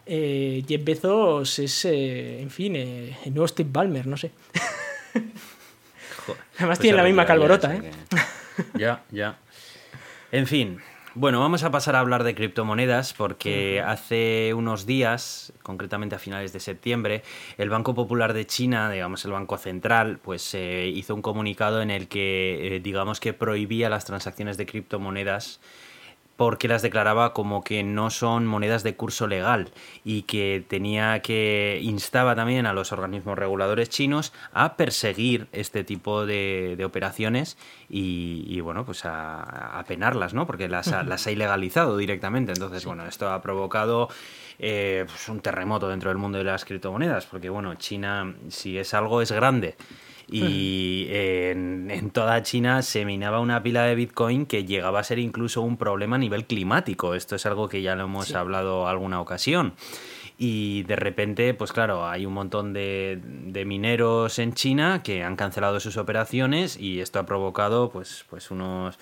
Jeff Bezos es, en fin, el nuevo Steve Ballmer, no sé. [laughs] Además pues tiene la misma calvorota, ¿eh? Ya, ya. En fin, bueno, vamos a pasar a hablar de criptomonedas porque hace unos días, concretamente a finales de septiembre, el Banco Popular de China, digamos el Banco Central, pues eh, hizo un comunicado en el que, eh, digamos que prohibía las transacciones de criptomonedas porque las declaraba como que no son monedas de curso legal y que tenía que instaba también a los organismos reguladores chinos a perseguir este tipo de, operaciones y, bueno pues a, penarlas no porque las ha, las ha ilegalizado directamente. Entonces bueno esto ha provocado eh, pues un terremoto dentro del mundo de las criptomonedas porque bueno China si es algo es grande y en, toda China se minaba una pila de Bitcoin que llegaba a ser incluso un problema a nivel climático. Esto es algo que ya lo hemos hablado alguna ocasión. Y de repente, pues claro, hay un montón de, mineros en China que han cancelado sus operaciones y esto ha provocado pues, pues unos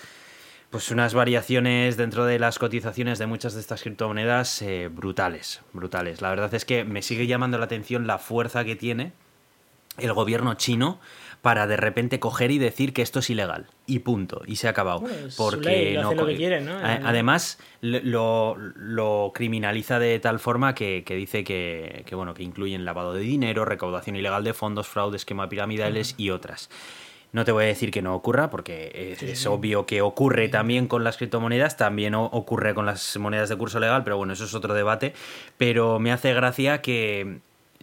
pues unas variaciones dentro de las cotizaciones de muchas de estas criptomonedas eh, brutales, brutales. La verdad es que me sigue llamando la atención la fuerza que tiene el gobierno chino para de repente coger y decir que esto es ilegal. Y punto. Y se ha acabado. Porque no, lo que quieren, ¿no? además lo, lo, criminaliza de tal forma que, dice que, bueno que incluyen lavado de dinero recaudación ilegal de fondos fraude esquema piramidales y otras. No te voy a decir que no ocurra, porque es, obvio que ocurre también con las criptomonedas, también ocurre con las monedas de curso legal, pero bueno, eso es otro debate. Pero me hace gracia que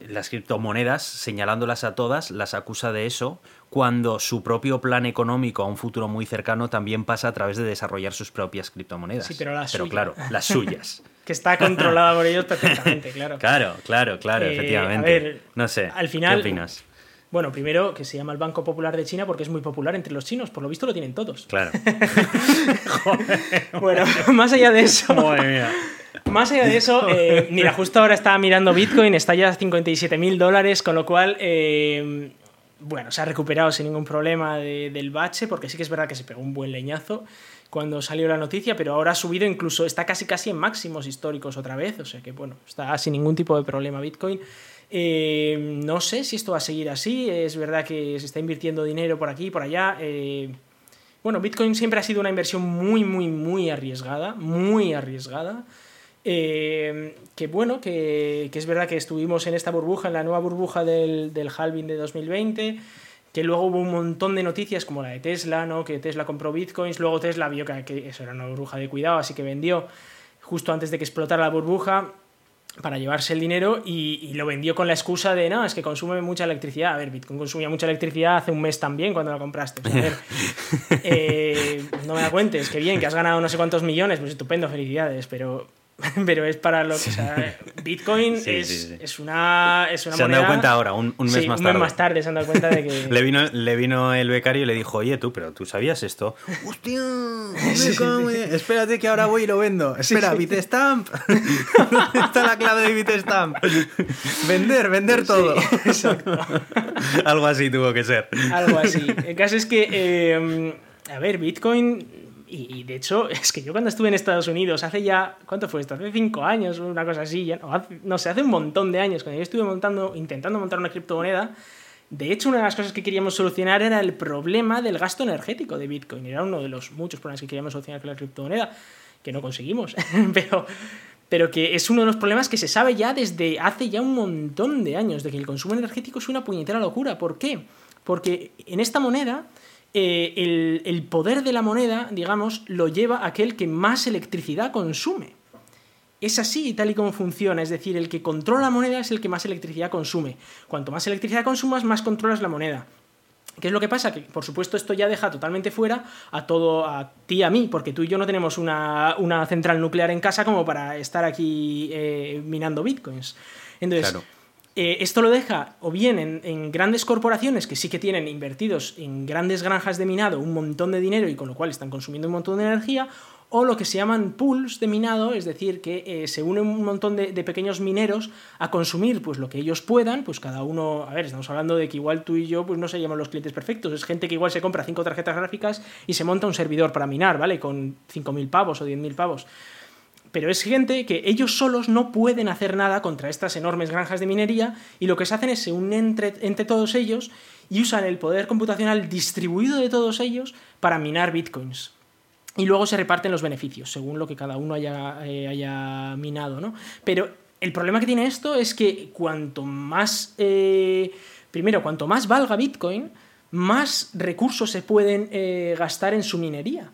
las criptomonedas, señalándolas a todas, las acusa de eso, cuando su propio plan económico a un futuro muy cercano también pasa a través de desarrollar sus propias criptomonedas. Sí, pero las Pero claro, las [laughs] suyas. que está controlada por ellos perfectamente, [laughs] claro. Claro, claro, claro, eh, efectivamente. no sé, al final, ¿qué opinas? Bueno, primero que se llama el Banco Popular de China porque es muy popular entre los chinos, por lo visto lo tienen todos. Claro. [laughs] Bueno, más allá de eso. Más allá de eso, eh, [laughs] mira, justo ahora estaba mirando Bitcoin, está ya a 57 mil dólares, con lo cual, eh, bueno, se ha recuperado sin ningún problema del bache, porque sí que es verdad que se pegó un buen leñazo cuando salió la noticia, pero ahora ha subido incluso, está casi casi en máximos históricos otra vez, o sea que bueno, está sin ningún tipo de problema Bitcoin. Eh, no sé si esto va a seguir así, es verdad que se está invirtiendo dinero por aquí y por allá. bueno, Bitcoin siempre ha sido una inversión muy, muy, muy arriesgada, muy arriesgada. Eh, que bueno, que, es verdad que estuvimos en esta burbuja, en la nueva burbuja del, del halving de 2020, que luego hubo un montón de noticias como la de Tesla, ¿no? que Tesla compró bitcoins, luego Tesla vio que, eso era una burbuja de cuidado, así que vendió justo antes de que explotara la burbuja para llevarse el dinero y, lo vendió con la excusa de, no, es que consume mucha electricidad. A ver, Bitcoin consumía mucha electricidad hace un mes también cuando la compraste. a ver, [laughs] eh, no me da cuentes, que bien, que has ganado no sé cuántos millones, pues estupendo, felicidades, pero [laughs] pero es para lo que. O sea, Bitcoin es, una, es una. Se han dado cuenta ahora, un, mes más tarde. Un mes más tarde se han dado cuenta de que. [laughs] le, vino, le vino el becario y le dijo, oye, tú, pero tú sabías esto. [laughs] ¡Hostia! Espérate que ahora voy y lo vendo. Espera, Bitstamp. Está la clave de Bitstamp. vender, vender todo. exacto. Algo así tuvo que ser. Algo así. El caso es que. Eh, a ver, Bitcoin y, de hecho, [laughs] es que yo cuando estuve en Estados Unidos, hace ya, ¿cuánto fue esto? Hace cinco años, una cosa así, ya, no, sé, hace un montón de años, cuando yo estuve montando, intentando montar una criptomoneda, de hecho, una de las cosas que queríamos solucionar era el problema del gasto energético de Bitcoin. Era uno de los muchos problemas que queríamos solucionar con la criptomoneda, que no conseguimos. [laughs] pero, pero que es uno de los problemas que se sabe ya desde hace ya un montón de años, de que el consumo energético es una puñetera locura. ¿Por qué? Porque en esta moneda, eh, el, poder de la moneda, digamos, lo lleva aquel que más electricidad consume. Es así tal y como funciona, es decir, el que controla la moneda es el que más electricidad consume. Cuanto más electricidad consumas, más controlas la moneda. ¿Qué es lo que pasa? Que por supuesto esto ya deja totalmente fuera a todo, a ti y a mí, porque tú y yo no tenemos una, central nuclear en casa como para estar aquí eh, minando bitcoins. Entonces, eh, esto lo deja o bien en, grandes corporaciones que sí que tienen invertidos en grandes granjas de minado un montón de dinero y con lo cual están consumiendo un montón de energía, o lo que se llaman pools de minado, es decir, que eh, se unen un montón de, pequeños mineros a consumir pues lo que ellos puedan, pues cada uno, a ver, estamos hablando de que igual tú y yo pues no seríamos los clientes perfectos, es gente que igual se compra cinco tarjetas gráficas y se monta un servidor para minar, ¿vale? Con 5.000 pavos o 10.000 pavos. Pero es gente que ellos solos no pueden hacer nada contra estas enormes granjas de minería y lo que se hacen es se unen entre, todos ellos y usan el poder computacional distribuido de todos ellos para minar bitcoins y luego se reparten los beneficios, según lo que cada uno haya, eh, minado, ¿no? Pero el problema que tiene esto es que cuanto más, eh, primero, cuanto más valga Bitcoin, más recursos se pueden eh, gastar en su minería.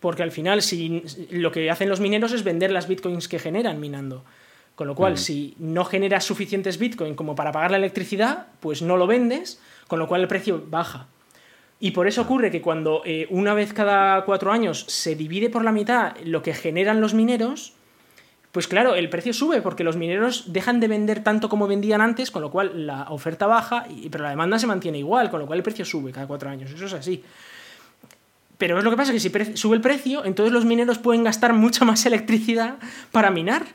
Porque al final, si lo que hacen los mineros es vender las bitcoins que generan minando. Con lo cual, si no generas suficientes bitcoin como para pagar la electricidad, pues no lo vendes, con lo cual el precio baja. Y por eso ocurre que cuando eh, una vez cada cuatro años se divide por la mitad lo que generan los mineros, pues claro, el precio sube porque los mineros dejan de vender tanto como vendían antes, con lo cual la oferta baja, pero la demanda se mantiene igual, con lo cual el precio sube cada cuatro años. Eso es así. Pero es lo que pasa que si sube el precio, entonces los mineros pueden gastar mucha más electricidad para minar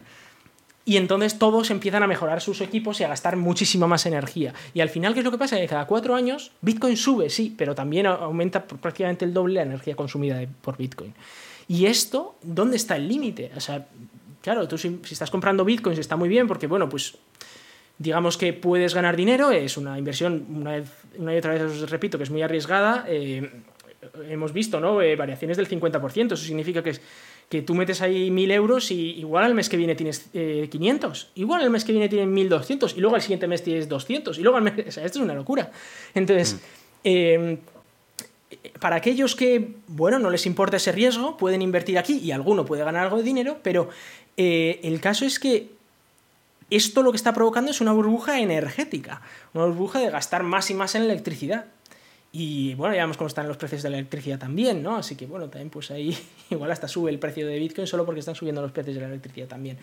y entonces todos empiezan a mejorar sus equipos y a gastar muchísima más energía. Y al final, ¿qué es lo que pasa? Que cada cuatro años Bitcoin sube, sí, pero también aumenta prácticamente el doble la energía consumida por Bitcoin. Y esto, ¿dónde está el límite? O sea, claro, tú si, estás comprando Bitcoins está muy bien porque, bueno, pues digamos que puedes ganar dinero, es una inversión, una, y otra vez os repito, que es muy arriesgada. Eh, hemos visto, ¿no? Eh, variaciones del 50%, eso significa que que tú metes ahí 1000 euros y igual al mes que viene tienes 500, eh, igual al mes que viene tienes 1200 y luego al siguiente mes tienes 200 y luego al mes... [laughs] O sea, esto es una locura. Entonces, mm. em, para aquellos que, bueno, no les importa ese riesgo, pueden invertir aquí y alguno puede ganar algo de dinero, pero eh, el caso es que esto lo que está provocando es una burbuja energética, una burbuja de gastar más y más en electricidad. Y bueno, ya vemos cómo están los precios de la electricidad también, ¿no? Así que bueno, también pues ahí [laughs] igual hasta sube el precio de Bitcoin solo porque están subiendo los precios de la electricidad también.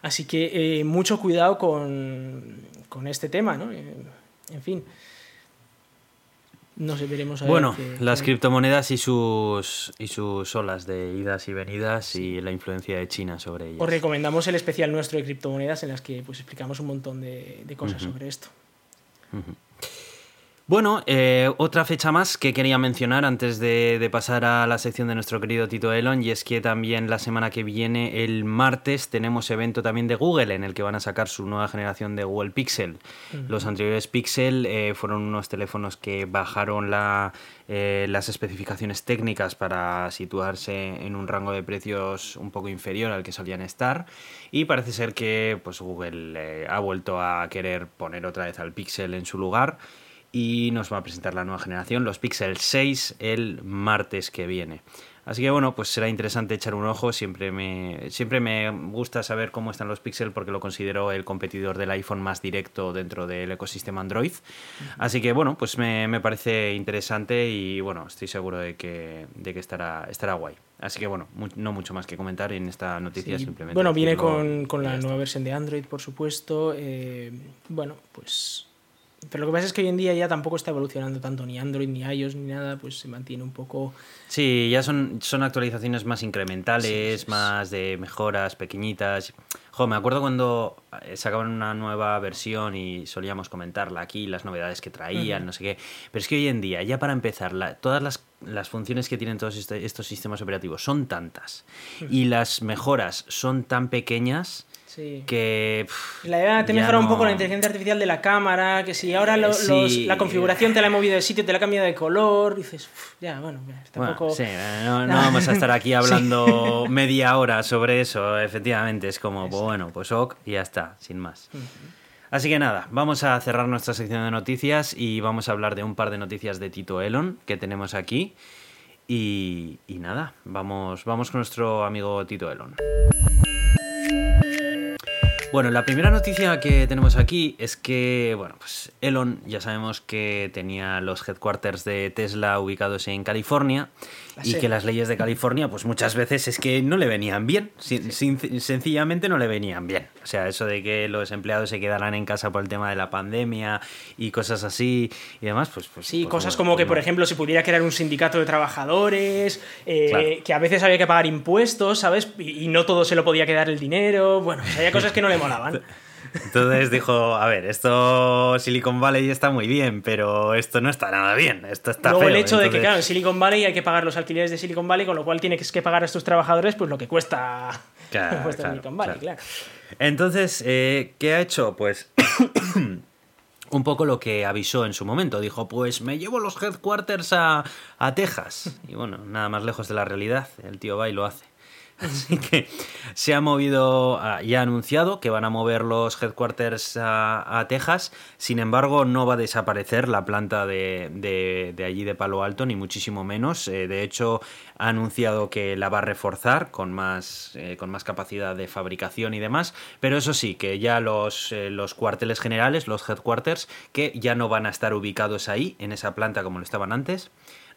Así que eh, mucho cuidado con, con, este tema, ¿no? Eh, en fin. No sé, veremos a Bueno, las criptomonedas y sus, y sus olas de idas y venidas y la influencia de China sobre ellas. Os recomendamos el especial nuestro de criptomonedas en las que pues explicamos un montón de, de cosas sobre esto. Bueno, eh, otra fecha más que quería mencionar antes de, pasar a la sección de nuestro querido Tito Elon, y es que también la semana que viene, el martes, tenemos evento también de Google, en el que van a sacar su nueva generación de Google Pixel. Los anteriores Pixel eh, fueron unos teléfonos que bajaron eh, las especificaciones técnicas para situarse en un rango de precios un poco inferior al que solían estar, y parece ser que pues, Google ha vuelto a querer poner otra vez al Pixel en su lugar y nos va a presentar la nueva generación, los Pixel 6, el martes que viene. Así que bueno, pues será interesante echar un ojo. Siempre me, siempre me gusta saber cómo están los Pixel porque lo considero el competidor del iPhone más directo dentro del ecosistema Android. Así que bueno, pues me, me parece interesante y bueno, estoy seguro de que, de que estará, estará guay. Así que bueno, no mucho más que comentar en esta noticia simplemente. Bueno, viene con, con la nueva versión de Android, por supuesto. Eh, bueno, pues pero lo que pasa es que hoy en día ya tampoco está evolucionando tanto ni Android ni iOS ni nada, pues se mantiene un poco... Sí, ya son, son actualizaciones más incrementales, más de mejoras pequeñitas. Jo, me acuerdo cuando eh, sacaban una nueva versión y solíamos comentarla aquí, las novedades que traían, no sé qué. Pero es que hoy en día, ya para empezar, todas las, las, funciones que tienen todos este, estos sistemas operativos son tantas y las mejoras son tan pequeñas Sí. Que. La idea te ya mejora un no- poco la inteligencia artificial de la cámara, que si ahora lo- sí. los- la configuración te la he movido de sitio, te la he cambiado de color, dices, "Uf, ya, bueno, mira, Bueno, tampoco... sí, no, no [laughs] vamos a estar aquí [laughs] hablando media hora sobre eso, efectivamente. Es como, pues bueno, pues ok, y ya está, sin más. Así que nada, vamos a cerrar nuestra sección de noticias y vamos a hablar de un par de noticias de Tito Elon que tenemos aquí. Y, y nada, vamos, vamos con nuestro amigo Tito Elon. Bueno, la primera noticia que tenemos aquí es que, bueno, pues Elon ya sabemos que tenía los headquarters de Tesla ubicados en California y sede. que las leyes de California, pues muchas veces es que no le venían bien, sin- sin- sencillamente no le venían bien. O sea, eso de que los empleados se quedaran en casa por el tema de la pandemia y cosas así y demás, pues... pues Sí, pues, cosas como que, pues por ejemplo, se pudiera crear un sindicato de trabajadores, eh, Claro. que a veces había que pagar impuestos, ¿sabes? Y, y no todo se lo podía quedar el dinero. Bueno, pues había cosas que no le molaban. [laughs] Entonces dijo, a ver, esto Silicon Valley está muy bien, pero esto no está nada bien, esto está Luego feo. el hecho de que, claro, en Silicon Valley hay que pagar los alquileres de Silicon Valley, con lo cual tienes que pagar a estos trabajadores pues lo que cuesta, [laughs] Claro, lo que cuesta claro, Silicon Valley, claro. claro. Entonces, eh, ¿qué ha hecho? Pues [coughs] un poco lo que avisó en su momento. Dijo, pues me llevo los headquarters a, a Texas. Y bueno, nada más lejos de la realidad. El tío va y lo hace. [laughs] Así que se ha movido, ah, ya ha anunciado que van a mover los headquarters a, Texas. Sin embargo, no va a desaparecer la planta de allí de Palo Alto, ni muchísimo menos. Eh, de hecho, ha anunciado que la va a reforzar con más, eh, con más capacidad de fabricación y demás. Pero eso sí, que ya los, eh, los cuarteles generales, los headquarters, que ya no van a estar ubicados ahí, en esa planta como lo estaban antes.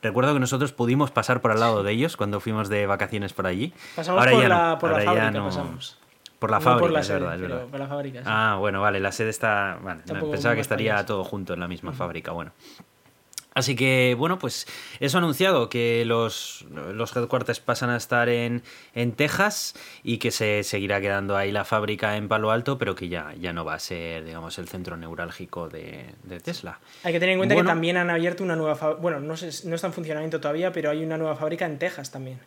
Recuerdo que nosotros pudimos pasar por al lado de ellos cuando fuimos de vacaciones por allí. Pasamos Ahora por ya no, la, por la ahora ya fábrica, no. pasamos. Por la No fábrica, por la es sede, verdad, es pero verdad. por la fábrica, sí. Ah, bueno, vale, la sede está. Vale, no, pensaba que estaría todo junto en la misma fábrica, bueno. Así que, bueno, pues eso ha anunciado que los, los headquarters pasan a estar en, en Texas y que se seguirá quedando ahí la fábrica en Palo Alto, pero que ya, ya no va a ser, digamos, el centro neurálgico de, de Tesla. Hay que tener en cuenta Bueno. que también han abierto una nueva fábrica. Bueno, no, sé, no está en funcionamiento todavía, pero hay una nueva fábrica en Texas también.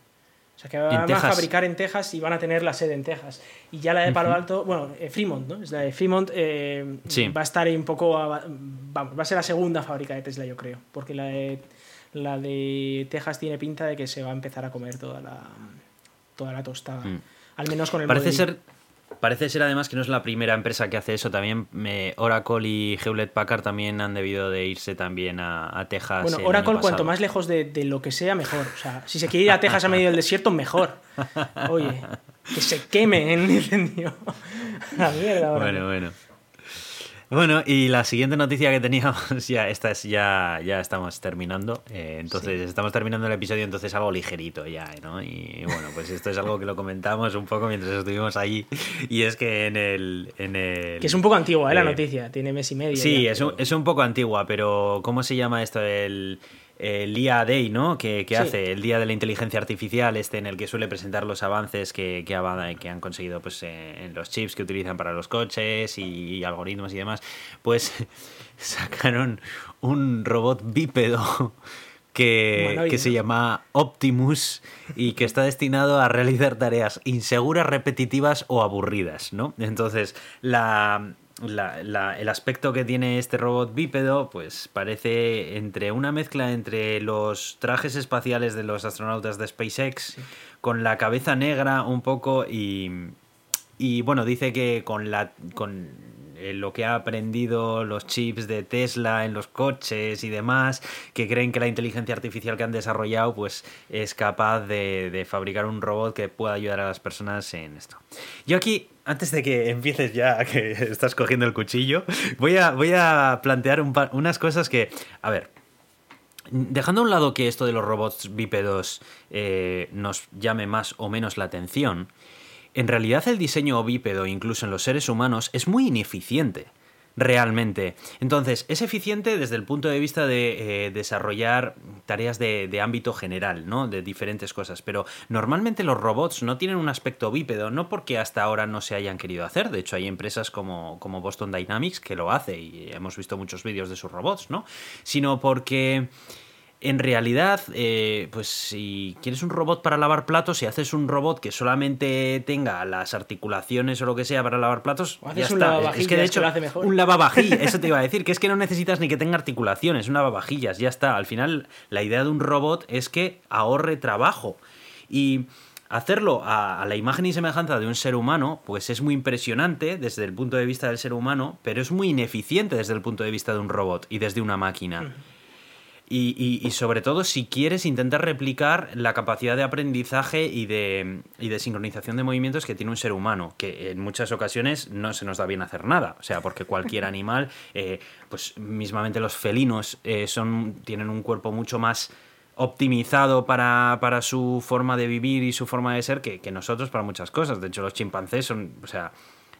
O sea que van a fabricar en Texas y van a tener la sede en Texas. Y ya la de Palo Alto, bueno, eh, Fremont, ¿no? Es la de Fremont, eh, Sí. va a estar ahí un poco. a- vamos, va a ser la segunda fábrica de Tesla, yo creo. Porque la de, la de Texas tiene pinta de que se va a empezar a comer toda la, toda la tostada. Mm. Al menos con el Parece ser, parece ser además que no es la primera empresa que hace eso. También eh, Oracle y Hewlett Packard también han debido de irse también a, a Texas. Bueno, Oracle, cuanto más lejos de, de lo que sea, mejor. O sea, si se quiere ir a Texas a medio del desierto, mejor. [laughs] Oye, que se queme en incendio. [laughs] La mierda, Oracle. Bueno, bueno. Bueno, y la siguiente noticia que teníamos, [laughs] ya esta es ya, ya estamos terminando. eh, entonces, estamos terminando el episodio, entonces algo ligerito ya, ¿no? Y bueno, pues esto es algo que lo comentamos un poco mientras estuvimos allí. Y es que en el. En el Que es un poco antigua, ¿eh? La eh, noticia. Tiene mes y medio. Sí, ya, es un, es un poco antigua, pero ¿cómo se llama esto? El, el IA Day, ¿no? Que, que Sí. hace el Día de la Inteligencia Artificial, este en el que suele presentar los avances que, que, ha- que han conseguido pues, eh, en los chips que utilizan para los coches y, algoritmos y demás. Pues [laughs] sacaron un robot bípedo que, que se llama Optimus y que está destinado a realizar tareas inseguras, repetitivas o aburridas, ¿no? Entonces, la, la- la- el aspecto que tiene este robot bípedo, pues parece entre una mezcla entre los trajes espaciales de los astronautas de SpaceX, con la cabeza negra un poco y, y bueno, dice que con la con eh, lo que ha aprendido los chips de Tesla en los coches y demás, que creen que la inteligencia artificial que han desarrollado pues es capaz de, fabricar un robot que pueda ayudar a las personas en esto. Yo aquí, antes de que empieces ya, [laughs] que estás cogiendo el cuchillo, voy a, voy a plantear un par- unas cosas que, a ver, Dejando a un lado que esto de los robots bípedos eh, nos llame más o menos la atención, en realidad el diseño bípedo, incluso en los seres humanos, es muy ineficiente. Realmente. Entonces, es eficiente desde el punto de vista de eh, desarrollar tareas de, ámbito general, ¿no? De diferentes cosas. Pero normalmente los robots no tienen un aspecto bípedo, no porque hasta ahora no se hayan querido hacer. De hecho, hay empresas como, como Boston Dynamics que lo hace y hemos visto muchos vídeos de sus robots, ¿no? Sino porque en realidad, eh, pues si quieres un robot para lavar platos, si haces un robot que solamente tenga las articulaciones o lo que sea para lavar platos, O ya un está. lavavajillas es que de que hecho, lo hace mejor. un lavavajillas, eso te iba a decir, que es que no necesitas ni que tenga articulaciones, un lavavajillas, ya está. Al final, la idea de un robot es que ahorre trabajo. Y hacerlo a, a la imagen y semejanza de un ser humano, pues es muy impresionante desde el punto de vista del ser humano, pero es muy ineficiente desde el punto de vista de un robot y desde una máquina. Y, y- y sobre todo si quieres intentar replicar la capacidad de aprendizaje y de, y de sincronización de movimientos que tiene un ser humano, que en muchas ocasiones no se nos da bien hacer nada. O sea, porque cualquier [laughs] animal, eh, pues mismamente los felinos, eh, son, tienen un cuerpo mucho más optimizado para, para su forma de vivir y su forma de ser que, que nosotros para muchas cosas. De hecho, los chimpancés son, o sea,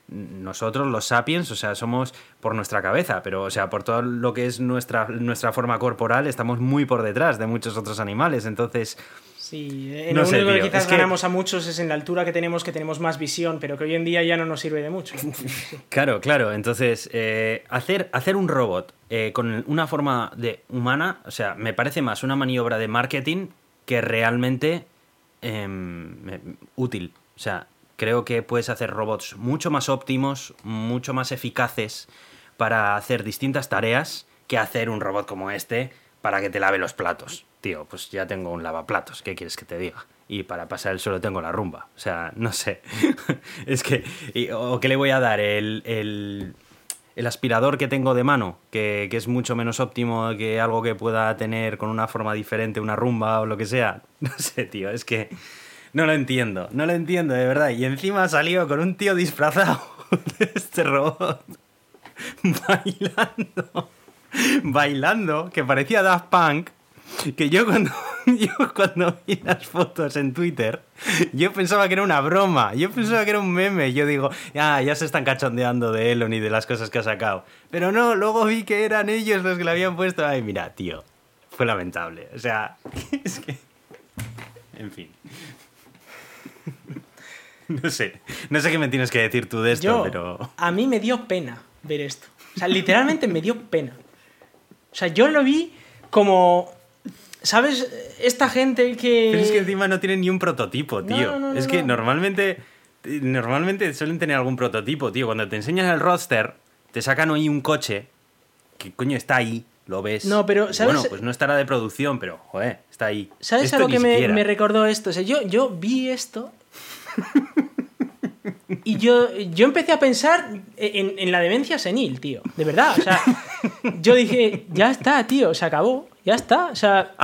nosotros los sapiens, o sea, somos por nuestra cabeza, pero o sea, por todo lo que es nuestra, nuestra forma corporal, estamos muy por detrás de muchos otros animales. Entonces, Sí, en No lo sé, único que quizás es que- ganamos a muchos es en la altura que tenemos, que tenemos más visión, pero que hoy en día ya no nos sirve de mucho. [laughs] claro, claro. Entonces, eh, hacer, hacer un robot eh, con una forma de humana, o sea, me parece más una maniobra de marketing que realmente em, útil. O sea, creo que puedes hacer robots mucho más óptimos, mucho más eficaces para hacer distintas tareas que hacer un robot como este para que te lave los platos. Tío, pues ya tengo un lavaplatos, ¿qué quieres que te diga? Y para pasar el suelo tengo la rumba. O sea, no sé. [laughs] es que... ¿O qué le voy a dar? El, el, el aspirador que tengo de mano, que, que es mucho menos óptimo que algo que pueda tener con una forma diferente, una rumba o lo que sea. [laughs] No sé, tío, es que no lo entiendo, no lo entiendo de verdad. Y encima ha salido con un tío disfrazado [laughs] de este robot [laughs] bailando, bailando, que parecía Daft Punk. Que yo cuando, [laughs] yo cuando vi las fotos en Twitter, yo pensaba que era una broma, yo pensaba que era un meme. Yo digo, ah, ya se están cachondeando de Elon y de las cosas que ha sacado. Pero no, luego vi que eran ellos los que le habían puesto. Ay, mira, tío, fue lamentable. O sea, es que. En fin. [laughs] No sé, no sé qué me tienes que decir tú de esto, Yo, pero. a mí me dio pena ver esto. O sea, literalmente me dio pena. O sea, yo lo vi como, ¿sabes? Esta gente que... Pero es que encima no tienen ni un prototipo, tío. no, no, es que no. normalmente. Normalmente suelen tener algún prototipo, tío. Cuando te enseñan el roster, te sacan hoy un coche que coño está ahí, lo ves. No, pero, ¿sabes? Bueno, pues no estará de producción, pero, joder, está ahí. ¿Sabes Esto a lo que me, me recordó esto? O sea, yo, yo vi esto y yo, yo empecé a pensar en, en la demencia senil, tío. De verdad, o sea, yo dije, ya está, tío, se acabó, ya está. O sea,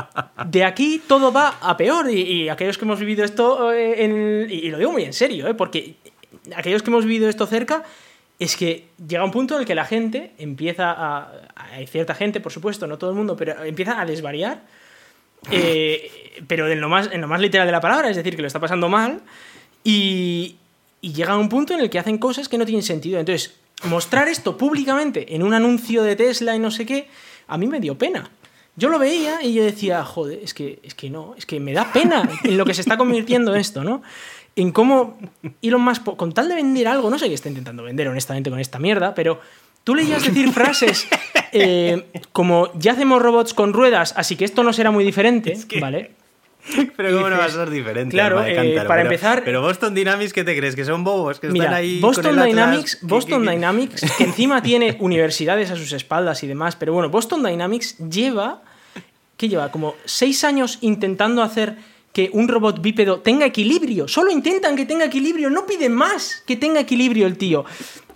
de aquí todo va a peor. Y, y aquellos que hemos vivido esto, eh, en- y lo digo muy en serio, ¿eh? porque aquellos que hemos vivido esto cerca, es que llega un punto en el que la gente empieza a... Hay cierta gente, por supuesto, no todo el mundo, pero empieza a desvariar. Eh, pero en lo, más, en lo más literal de la palabra, es decir, que lo está pasando mal. Y, y llega a un punto en el que hacen cosas que no tienen sentido. Entonces, mostrar esto públicamente en un anuncio de Tesla y no sé qué, a mí me dio pena. Yo lo veía y yo decía, joder, es que, es que no, es que me da pena en lo que se está convirtiendo esto, ¿no? En cómo Elon Musk, con tal de vender algo, no sé qué está intentando vender honestamente con esta mierda, pero tú leías decir frases eh, como ya hacemos robots con ruedas, así que esto no será muy diferente, que- ¿vale? [laughs] Pero cómo no va a dices, ser diferente. claro, eh, para Pero- empezar- Pero Boston Dynamics, ¿qué te crees? ¿Que son bobos? ¿Que Mira, están ahí con Boston Atlas? Dynamics, ¿Qué- Boston qué- qué? Dynamics, que [laughs] encima tiene universidades a sus espaldas y demás, pero bueno, Boston Dynamics lleva, ¿qué lleva? Como seis años intentando hacer que un robot bípedo tenga equilibrio. Solo intentan que tenga equilibrio, no piden más que tenga equilibrio el tío.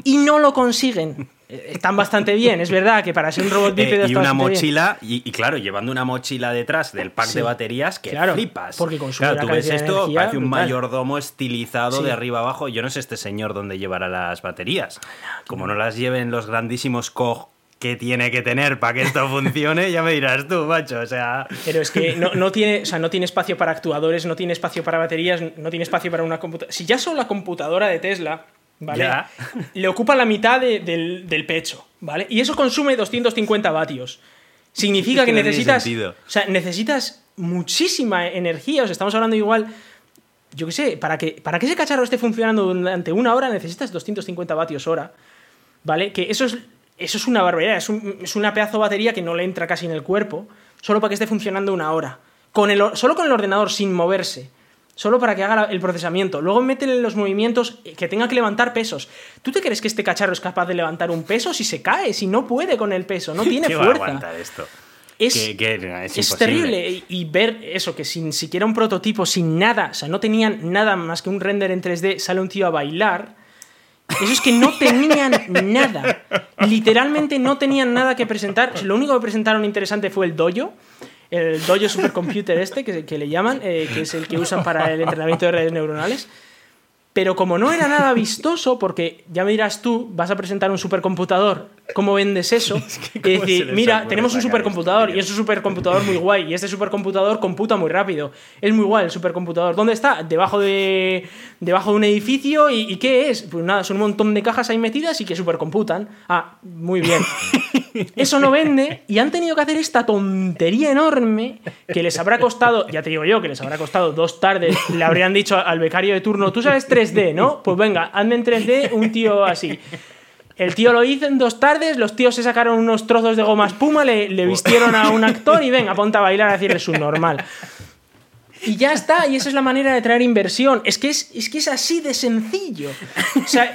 Y no lo consiguen. Eh, Están bastante bien, es verdad que para ser un robot [laughs] Eh, bípedo y está una mochila, y, y claro, llevando una mochila detrás del pack Sí. de baterías que Claro, flipas. porque consume claro, tú ves de esto, energía parece un brutal. mayordomo estilizado Sí. de arriba abajo. Yo no sé este señor dónde llevará las baterías. Como no las lleven los grandísimos Koch que tiene que tener para que esto [laughs] funcione, ya me dirás tú, macho. O sea, Pero es que no, no tiene, o sea, no tiene espacio para actuadores, no tiene espacio para baterías, no tiene espacio para una computadora. Si ya solo la computadora de Tesla, ¿vale? Ya. Le ocupa la mitad de- del, del pecho, ¿vale? Y eso consume 250 vatios. Significa que necesitas. sentido. O sea, necesitas muchísima energía. O sea, estamos hablando igual. Yo qué sé, para que, para que ese cacharro esté funcionando durante una hora necesitas 250 vatios hora. ¿Vale? Que eso es, eso es una barbaridad. Es, un- es una pedazo de batería que no le entra casi en el cuerpo. solo para que esté funcionando una hora. Con el, solo con el ordenador, sin moverse. Solo para que haga el procesamiento. Luego métele los movimientos que tenga que levantar pesos. ¿Tú te crees que este cacharro es capaz de levantar un peso si se cae? Si no puede con el peso, no [laughs] tiene fuerza. esto? Es, es, terrible. Y ver eso, que sin siquiera un prototipo, sin nada, o sea, no tenían nada más que un render en 3D, sale un tío a bailar. Eso es que no tenían [laughs] nada. Literalmente no tenían nada que presentar. Lo único que presentaron interesante fue el dojo. El dojo supercomputer este, que, que le llaman, eh, que es el que usan para el entrenamiento de redes neuronales. Pero como no era nada vistoso, porque ya me dirás tú, vas a presentar un supercomputador, ¿cómo vendes eso? [laughs] Es y decir, mira, tenemos un supercomputador y es un supercomputador muy guay y este supercomputador computa muy rápido. Es muy guay el supercomputador. ¿Dónde está? Debajo de, debajo de un edificio y, ¿qué es? Pues nada, son un montón de cajas ahí metidas y que supercomputan. Ah, muy bien. [laughs] Eso no vende y han tenido que hacer esta tontería enorme que les habrá costado, ya te digo yo, que les habrá costado dos tardes. Le habrían dicho al becario de turno, tú sabes 3D, ¿no? Pues venga, hazme en 3D un tío así. El tío lo hizo en dos tardes, los tíos se sacaron unos trozos de goma espuma, le, le vistieron a un actor y venga, [laughs] ponte a bailar a decirle su normal. Y ya está, y esa es la manera de traer inversión. Es que es, es que es así de sencillo. O sea,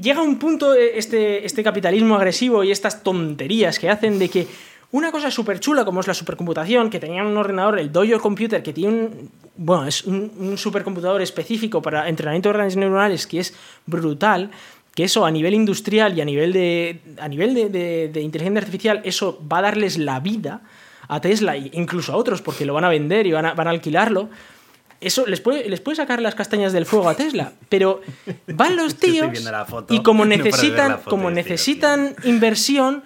llega un punto eh, este, este capitalismo agresivo y estas tonterías que hacen de que una cosa súper chula como es la supercomputación, que tenía un ordenador, el Dojo Computer, que tiene un, bueno, es un, supercomputador específico para entrenamiento de redes neuronales que es brutal, que eso a nivel industrial y a nivel de, a nivel de, inteligencia artificial, eso va a darles la vida a Tesla e incluso a otros porque lo van a vender y van a, van a alquilarlo. Eso les puede, les puede sacar las castañas del fuego a Tesla, pero van los [laughs] tíos y como [laughs] necesitan, como necesitan inversión,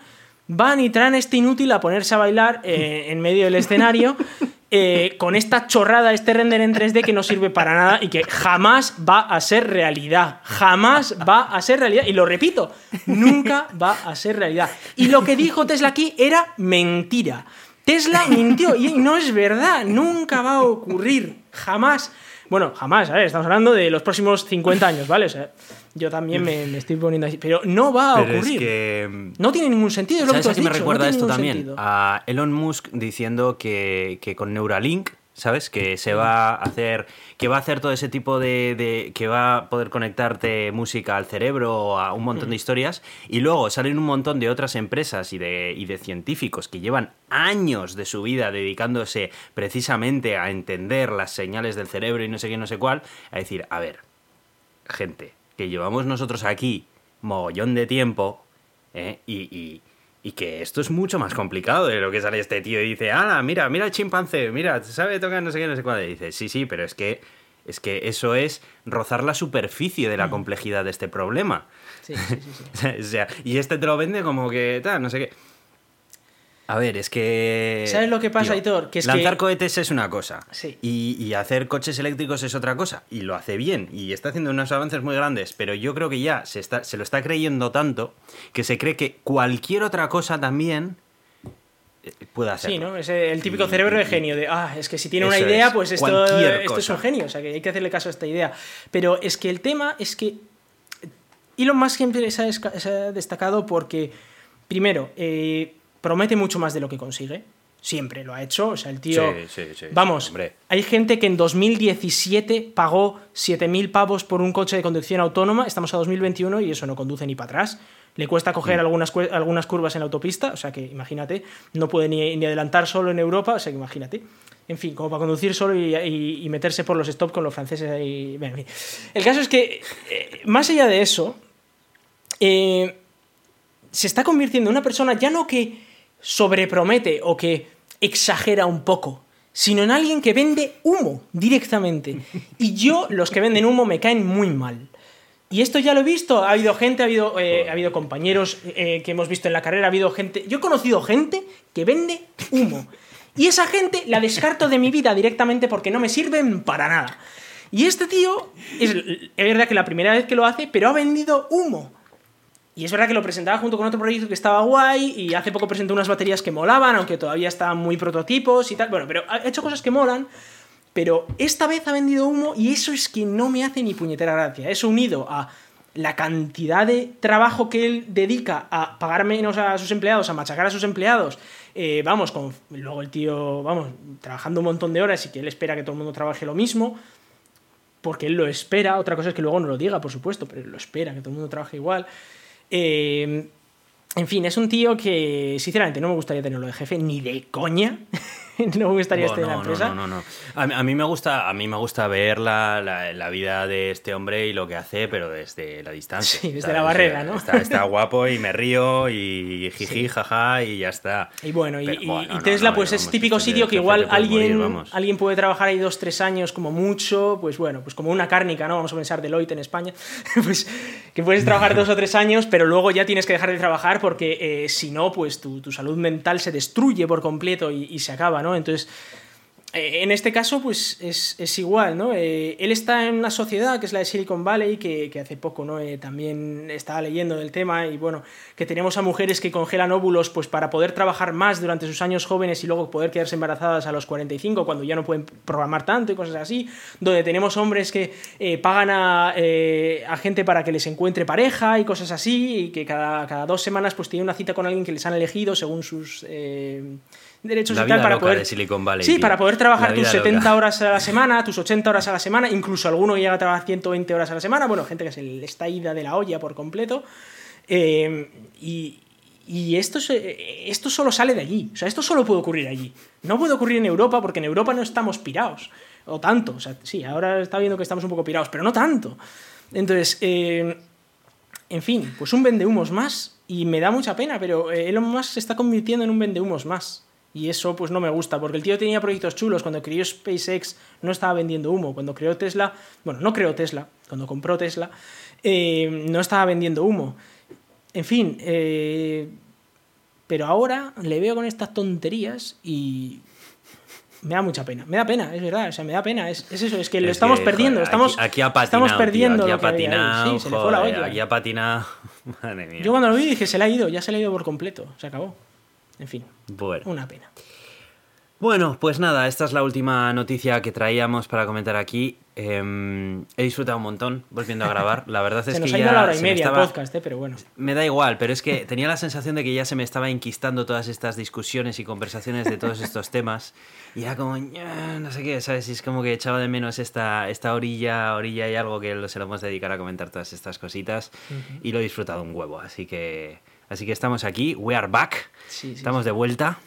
van y traen este inútil a ponerse a bailar eh, en medio del escenario [laughs] eh, con esta chorrada, este render en 3D que no sirve para nada y que jamás va a ser realidad. Jamás va a ser realidad. Y lo repito, nunca va a ser realidad. Y lo que dijo Tesla aquí era mentira. Tesla mintió y no es verdad, nunca va a ocurrir, jamás. Bueno, jamás, ver, Estamos hablando de los próximos 50 años, ¿vale? O sea, yo también me, estoy poniendo así. Pero no va a ocurrir. que... No tiene ningún sentido. Es lo ¿Sabes que me recuerda esto también? A Elon Musk diciendo que, que con Neuralink ¿sabes? Que se va a hacer, que va a hacer todo ese tipo de, que va a poder conectarte música al cerebro, a un montón de historias, y luego salen un montón de otras empresas y de, y de científicos que llevan años de su vida dedicándose precisamente a entender las señales del cerebro y no sé qué, no sé cuál, a decir, a ver, gente, que llevamos nosotros aquí mogollón de tiempo, ¿eh? y y que esto es mucho más complicado de lo que sale este tío y dice, ah, mira, mira el chimpancé, mira, sabe tocar no sé qué, no sé cuándo. Y dice, sí, sí, pero es que, es que eso es rozar la superficie de la mm. complejidad de este problema. Sí, sí, sí. [laughs] o sea, y este te lo vende como que, tal, no sé qué. A ver, es que. ¿Sabes lo que pasa, Hitor? Que lanzar cohetes es una cosa. Sí. Y, hacer coches eléctricos es otra cosa. Y lo hace bien. Y está haciendo unos avances muy grandes. Pero yo creo que ya se, está, se lo está creyendo tanto que se cree que cualquier otra cosa también eh, puede hacer. Sí, ¿no? Es el típico cerebro de genio. De, ah, es que si tiene una idea, pues esto, esto es un genio. O sea, que hay que hacerle caso a esta idea. Pero es que el tema es que. Elon Musk siempre se ha, destacado porque, primero, eh, promete mucho más de lo que consigue. Siempre lo ha hecho. O sea, el tío. Sí, sí, sí, vamos, hay gente que en 2017 pagó 7.000 pavos por un coche de conducción autónoma. Estamos a 2021 y eso no conduce ni para atrás. Le cuesta coger mm. algunas, algunas curvas en la autopista. O sea que imagínate, no puede ni, ni adelantar solo en Europa. O sea que imagínate. En fin, como para conducir solo y, meterse por los stops con los franceses ahí. El caso es que, eh, más allá de eso, eh, se está convirtiendo en una persona ya no que sobrepromete o que exagera un poco, sino en alguien que vende humo directamente. Y yo, los que venden humo, me caen muy mal. Y esto ya lo he visto, ha habido gente, ha habido, eh, ha habido compañeros eh, que hemos visto en la carrera, ha habido gente... Yo he conocido gente que vende humo. Y esa gente la descarto de mi vida directamente porque no me sirven para nada. Y este tío, es, es verdad que la primera vez que lo hace, pero ha vendido humo. Y es verdad que lo presentaba junto con otro proyecto que estaba guay y hace poco presentó unas baterías que molaban, aunque todavía estaban muy prototipos y tal. Bueno, pero ha hecho cosas que molan, pero esta vez ha vendido humo y eso es que no me hace ni puñetera gracia. Eso unido a la cantidad de trabajo que él dedica a pagar menos a sus empleados, a machacar a sus empleados, eh, vamos, con, luego el tío, vamos, trabajando un montón de horas y que él espera que todo el mundo trabaje lo mismo, porque él lo espera, otra cosa es que luego no lo diga, por supuesto, pero él lo espera, que todo el mundo trabaje igual. Eh, en fin, es un tío que sinceramente no me gustaría tenerlo de jefe, ni de coña. [laughs] no me gustaría estar en la empresa. No, no, no. A, mí me gusta, a mí me gusta ver la, la, vida de este hombre y lo que hace, pero desde la distancia. Sí, desde la barrera, ¿no? Está, [laughs] guapo y me río y jiji, jaja y ya está. Y bueno, y, Tesla, pues es típico sitio que igual alguien, alguien puede trabajar ahí dos, tres años como mucho, pues bueno, pues como una cárnica, ¿no? Vamos a pensar Deloitte en España, [laughs] pues que puedes trabajar dos o tres años, pero luego ya tienes que dejar de trabajar porque eh, si no, pues tu, tu, salud mental se destruye por completo y, y se acaba, Entonces, eh, en este caso, pues es, igual, ¿no? Eh, él está en una sociedad que es la de Silicon Valley, que, hace poco, ¿no? Eh, también estaba leyendo del tema y bueno, que tenemos a mujeres que congelan óvulos pues para poder trabajar más durante sus años jóvenes y luego poder quedarse embarazadas a los 45 cuando ya no pueden programar tanto y cosas así, donde tenemos hombres que pagan a, a, gente para que les encuentre pareja y cosas así, y que cada, cada dos semanas pues tienen una cita con alguien que les han elegido según sus derechos y tal para poder Sí, para poder trabajar tus 70 horas a la semana, tus 80 horas a la semana, incluso alguno llega a trabajar 120 horas a la semana, bueno, gente que se le está ida de la olla por completo. Eh, y, y esto, esto solo sale de allí, o sea, esto solo puede ocurrir allí. No puede ocurrir en Europa porque en Europa no estamos pirados, o tanto, o sea, sí, ahora está viendo que estamos un poco pirados, pero no tanto. Entonces, eh, en fin, pues un vendehumos más, y me da mucha pena, pero Elon Musk se está convirtiendo en un vendehumos más. Y eso pues no me gusta, porque el tío tenía proyectos chulos. Cuando creó SpaceX no estaba vendiendo humo. Cuando creó Tesla, bueno, no creó Tesla, cuando compró Tesla, eh, no estaba vendiendo humo. En fin, eh, pero ahora le veo con estas tonterías y me da mucha pena. Me da pena, es verdad, o sea, me da pena. Es, eso, es que lo estamos perdiendo. Estamos, aquí, ha patinado, estamos perdiendo aquí ha patinado, Sí, se le fue la olla. Aquí ha patinado. [laughs] Madre mía. Yo cuando lo vi dije, se le ha ido, ya se le ha ido por completo, se acabó. En fin, bueno. una pena. Bueno, pues nada, esta es la última noticia que traíamos para comentar aquí. Em, he disfrutado un montón volviendo a grabar. La verdad [laughs] es que nos ha ido la hora y media podcast, eh, pero bueno. Me da igual, pero es que tenía la sensación de que ya se me estaba inquistando todas estas discusiones y conversaciones de todos estos temas. Y era como, no sé qué, ¿sabes? Y es como que echaba de menos esta, esta orilla, orilla y algo que se lo vamos a dedicar a comentar todas estas cositas. Y lo he disfrutado un huevo, así que Así que estamos aquí, we are back. estamos de vuelta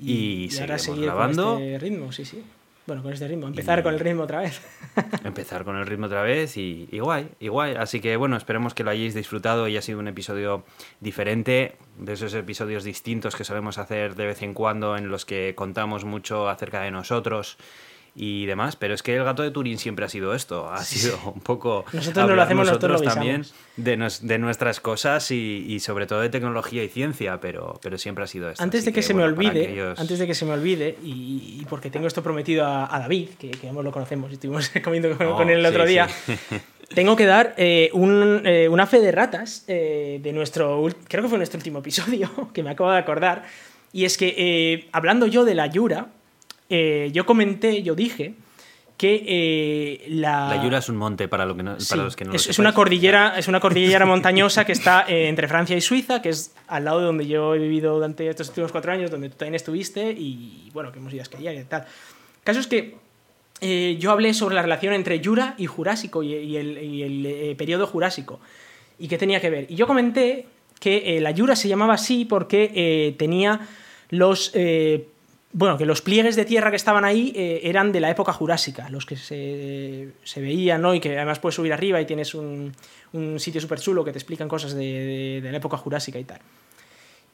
y, y, ahora seguir grabando. Con este ritmo, sí, sí. Bueno, con este ritmo. Empezar con el ritmo otra vez. [laughs] empezar con el ritmo otra vez y, y guay, y guay. Así que bueno, esperemos que lo hayáis disfrutado y ha sido un episodio diferente, de esos episodios distintos que solemos hacer de vez en cuando en los que contamos mucho acerca de nosotros y demás, pero es que el gato de Turín siempre ha sido esto, ha sido un poco... Nosotros no lo hacemos, nosotros, también de, de, nuestras cosas y, y, sobre todo de tecnología y ciencia, pero, pero siempre ha sido esto. Antes de que, se me olvide, antes de que se me olvide, y, porque tengo esto prometido a, David, que, que ambos lo conocemos y estuvimos [laughs] comiendo con, oh, él el otro día, [laughs] tengo que dar eh, un, eh, una fe de ratas eh, de nuestro, creo que fue nuestro último episodio, [laughs] que me acabo de acordar, y es que hablando yo de la Yura, eh, yo comenté, yo dije que eh, la... La Yura es un monte para, lo que no, para los que no es, es una cordillera Es una cordillera montañosa que está eh, entre Francia y Suiza, que es al lado de donde yo he vivido durante estos últimos cuatro años, donde tú también estuviste y bueno, que hemos ido a esquiar y tal. El caso es que yo hablé sobre la relación entre Yura y Jurásico y, el, y el periodo Jurásico y qué tenía que ver. Y yo comenté que la Yura se llamaba así porque tenía los bueno, que los pliegues de tierra que estaban ahí eh, eran de la época jurásica, los que se, se, veían, ¿no? Y que además puedes subir arriba y tienes un, un sitio súper chulo que te explican cosas de, de, la época jurásica y tal.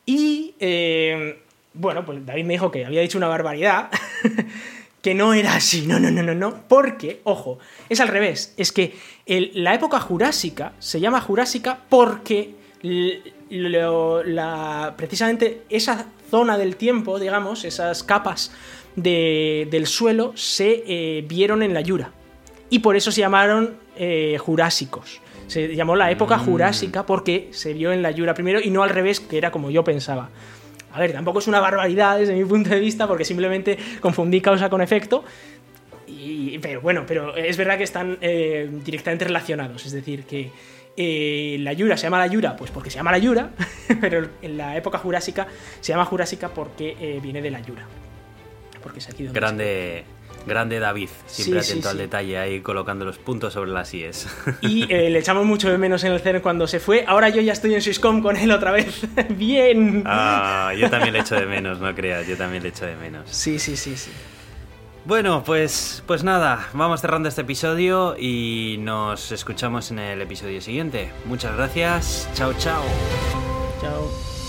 Y, eh, bueno, pues David me dijo que había dicho una barbaridad, [laughs] que no era así, no, no, no, no, no, porque, ojo, es al revés, es que la época jurásica se llama jurásica porque la, precisamente esa zona del tiempo, digamos, esas capas del suelo se eh, vieron en la Yura. Y por eso se llamaron eh, Jurásicos. Se llamó la época mm. Jurásica porque se vio en la Yura primero y no al revés, que era como yo pensaba. A ver, tampoco es una barbaridad desde mi punto de vista porque simplemente confundí causa con efecto. Y, pero bueno, pero es verdad que están eh, directamente relacionados. Es decir, que Eh, la Yura se llama la Yura, pues porque se llama la Yura, [laughs] pero en la época jurásica se llama Jurásica porque eh, viene de la Yura. Porque es aquí donde Grande, grande David, siempre atento al detalle ahí colocando los puntos sobre las IES. [laughs] Y eh, le echamos mucho de menos en el CERN cuando se fue. Ahora yo ya estoy en Swisscom con él otra vez. [laughs] ¡Bien! Ah, yo también le echo de menos, no creas, yo también le echo de menos. Sí, sí, sí, sí. Bueno, pues, pues nada, vamos cerrando este episodio y nos escuchamos en el episodio siguiente. Muchas gracias, chao, chao. Chao.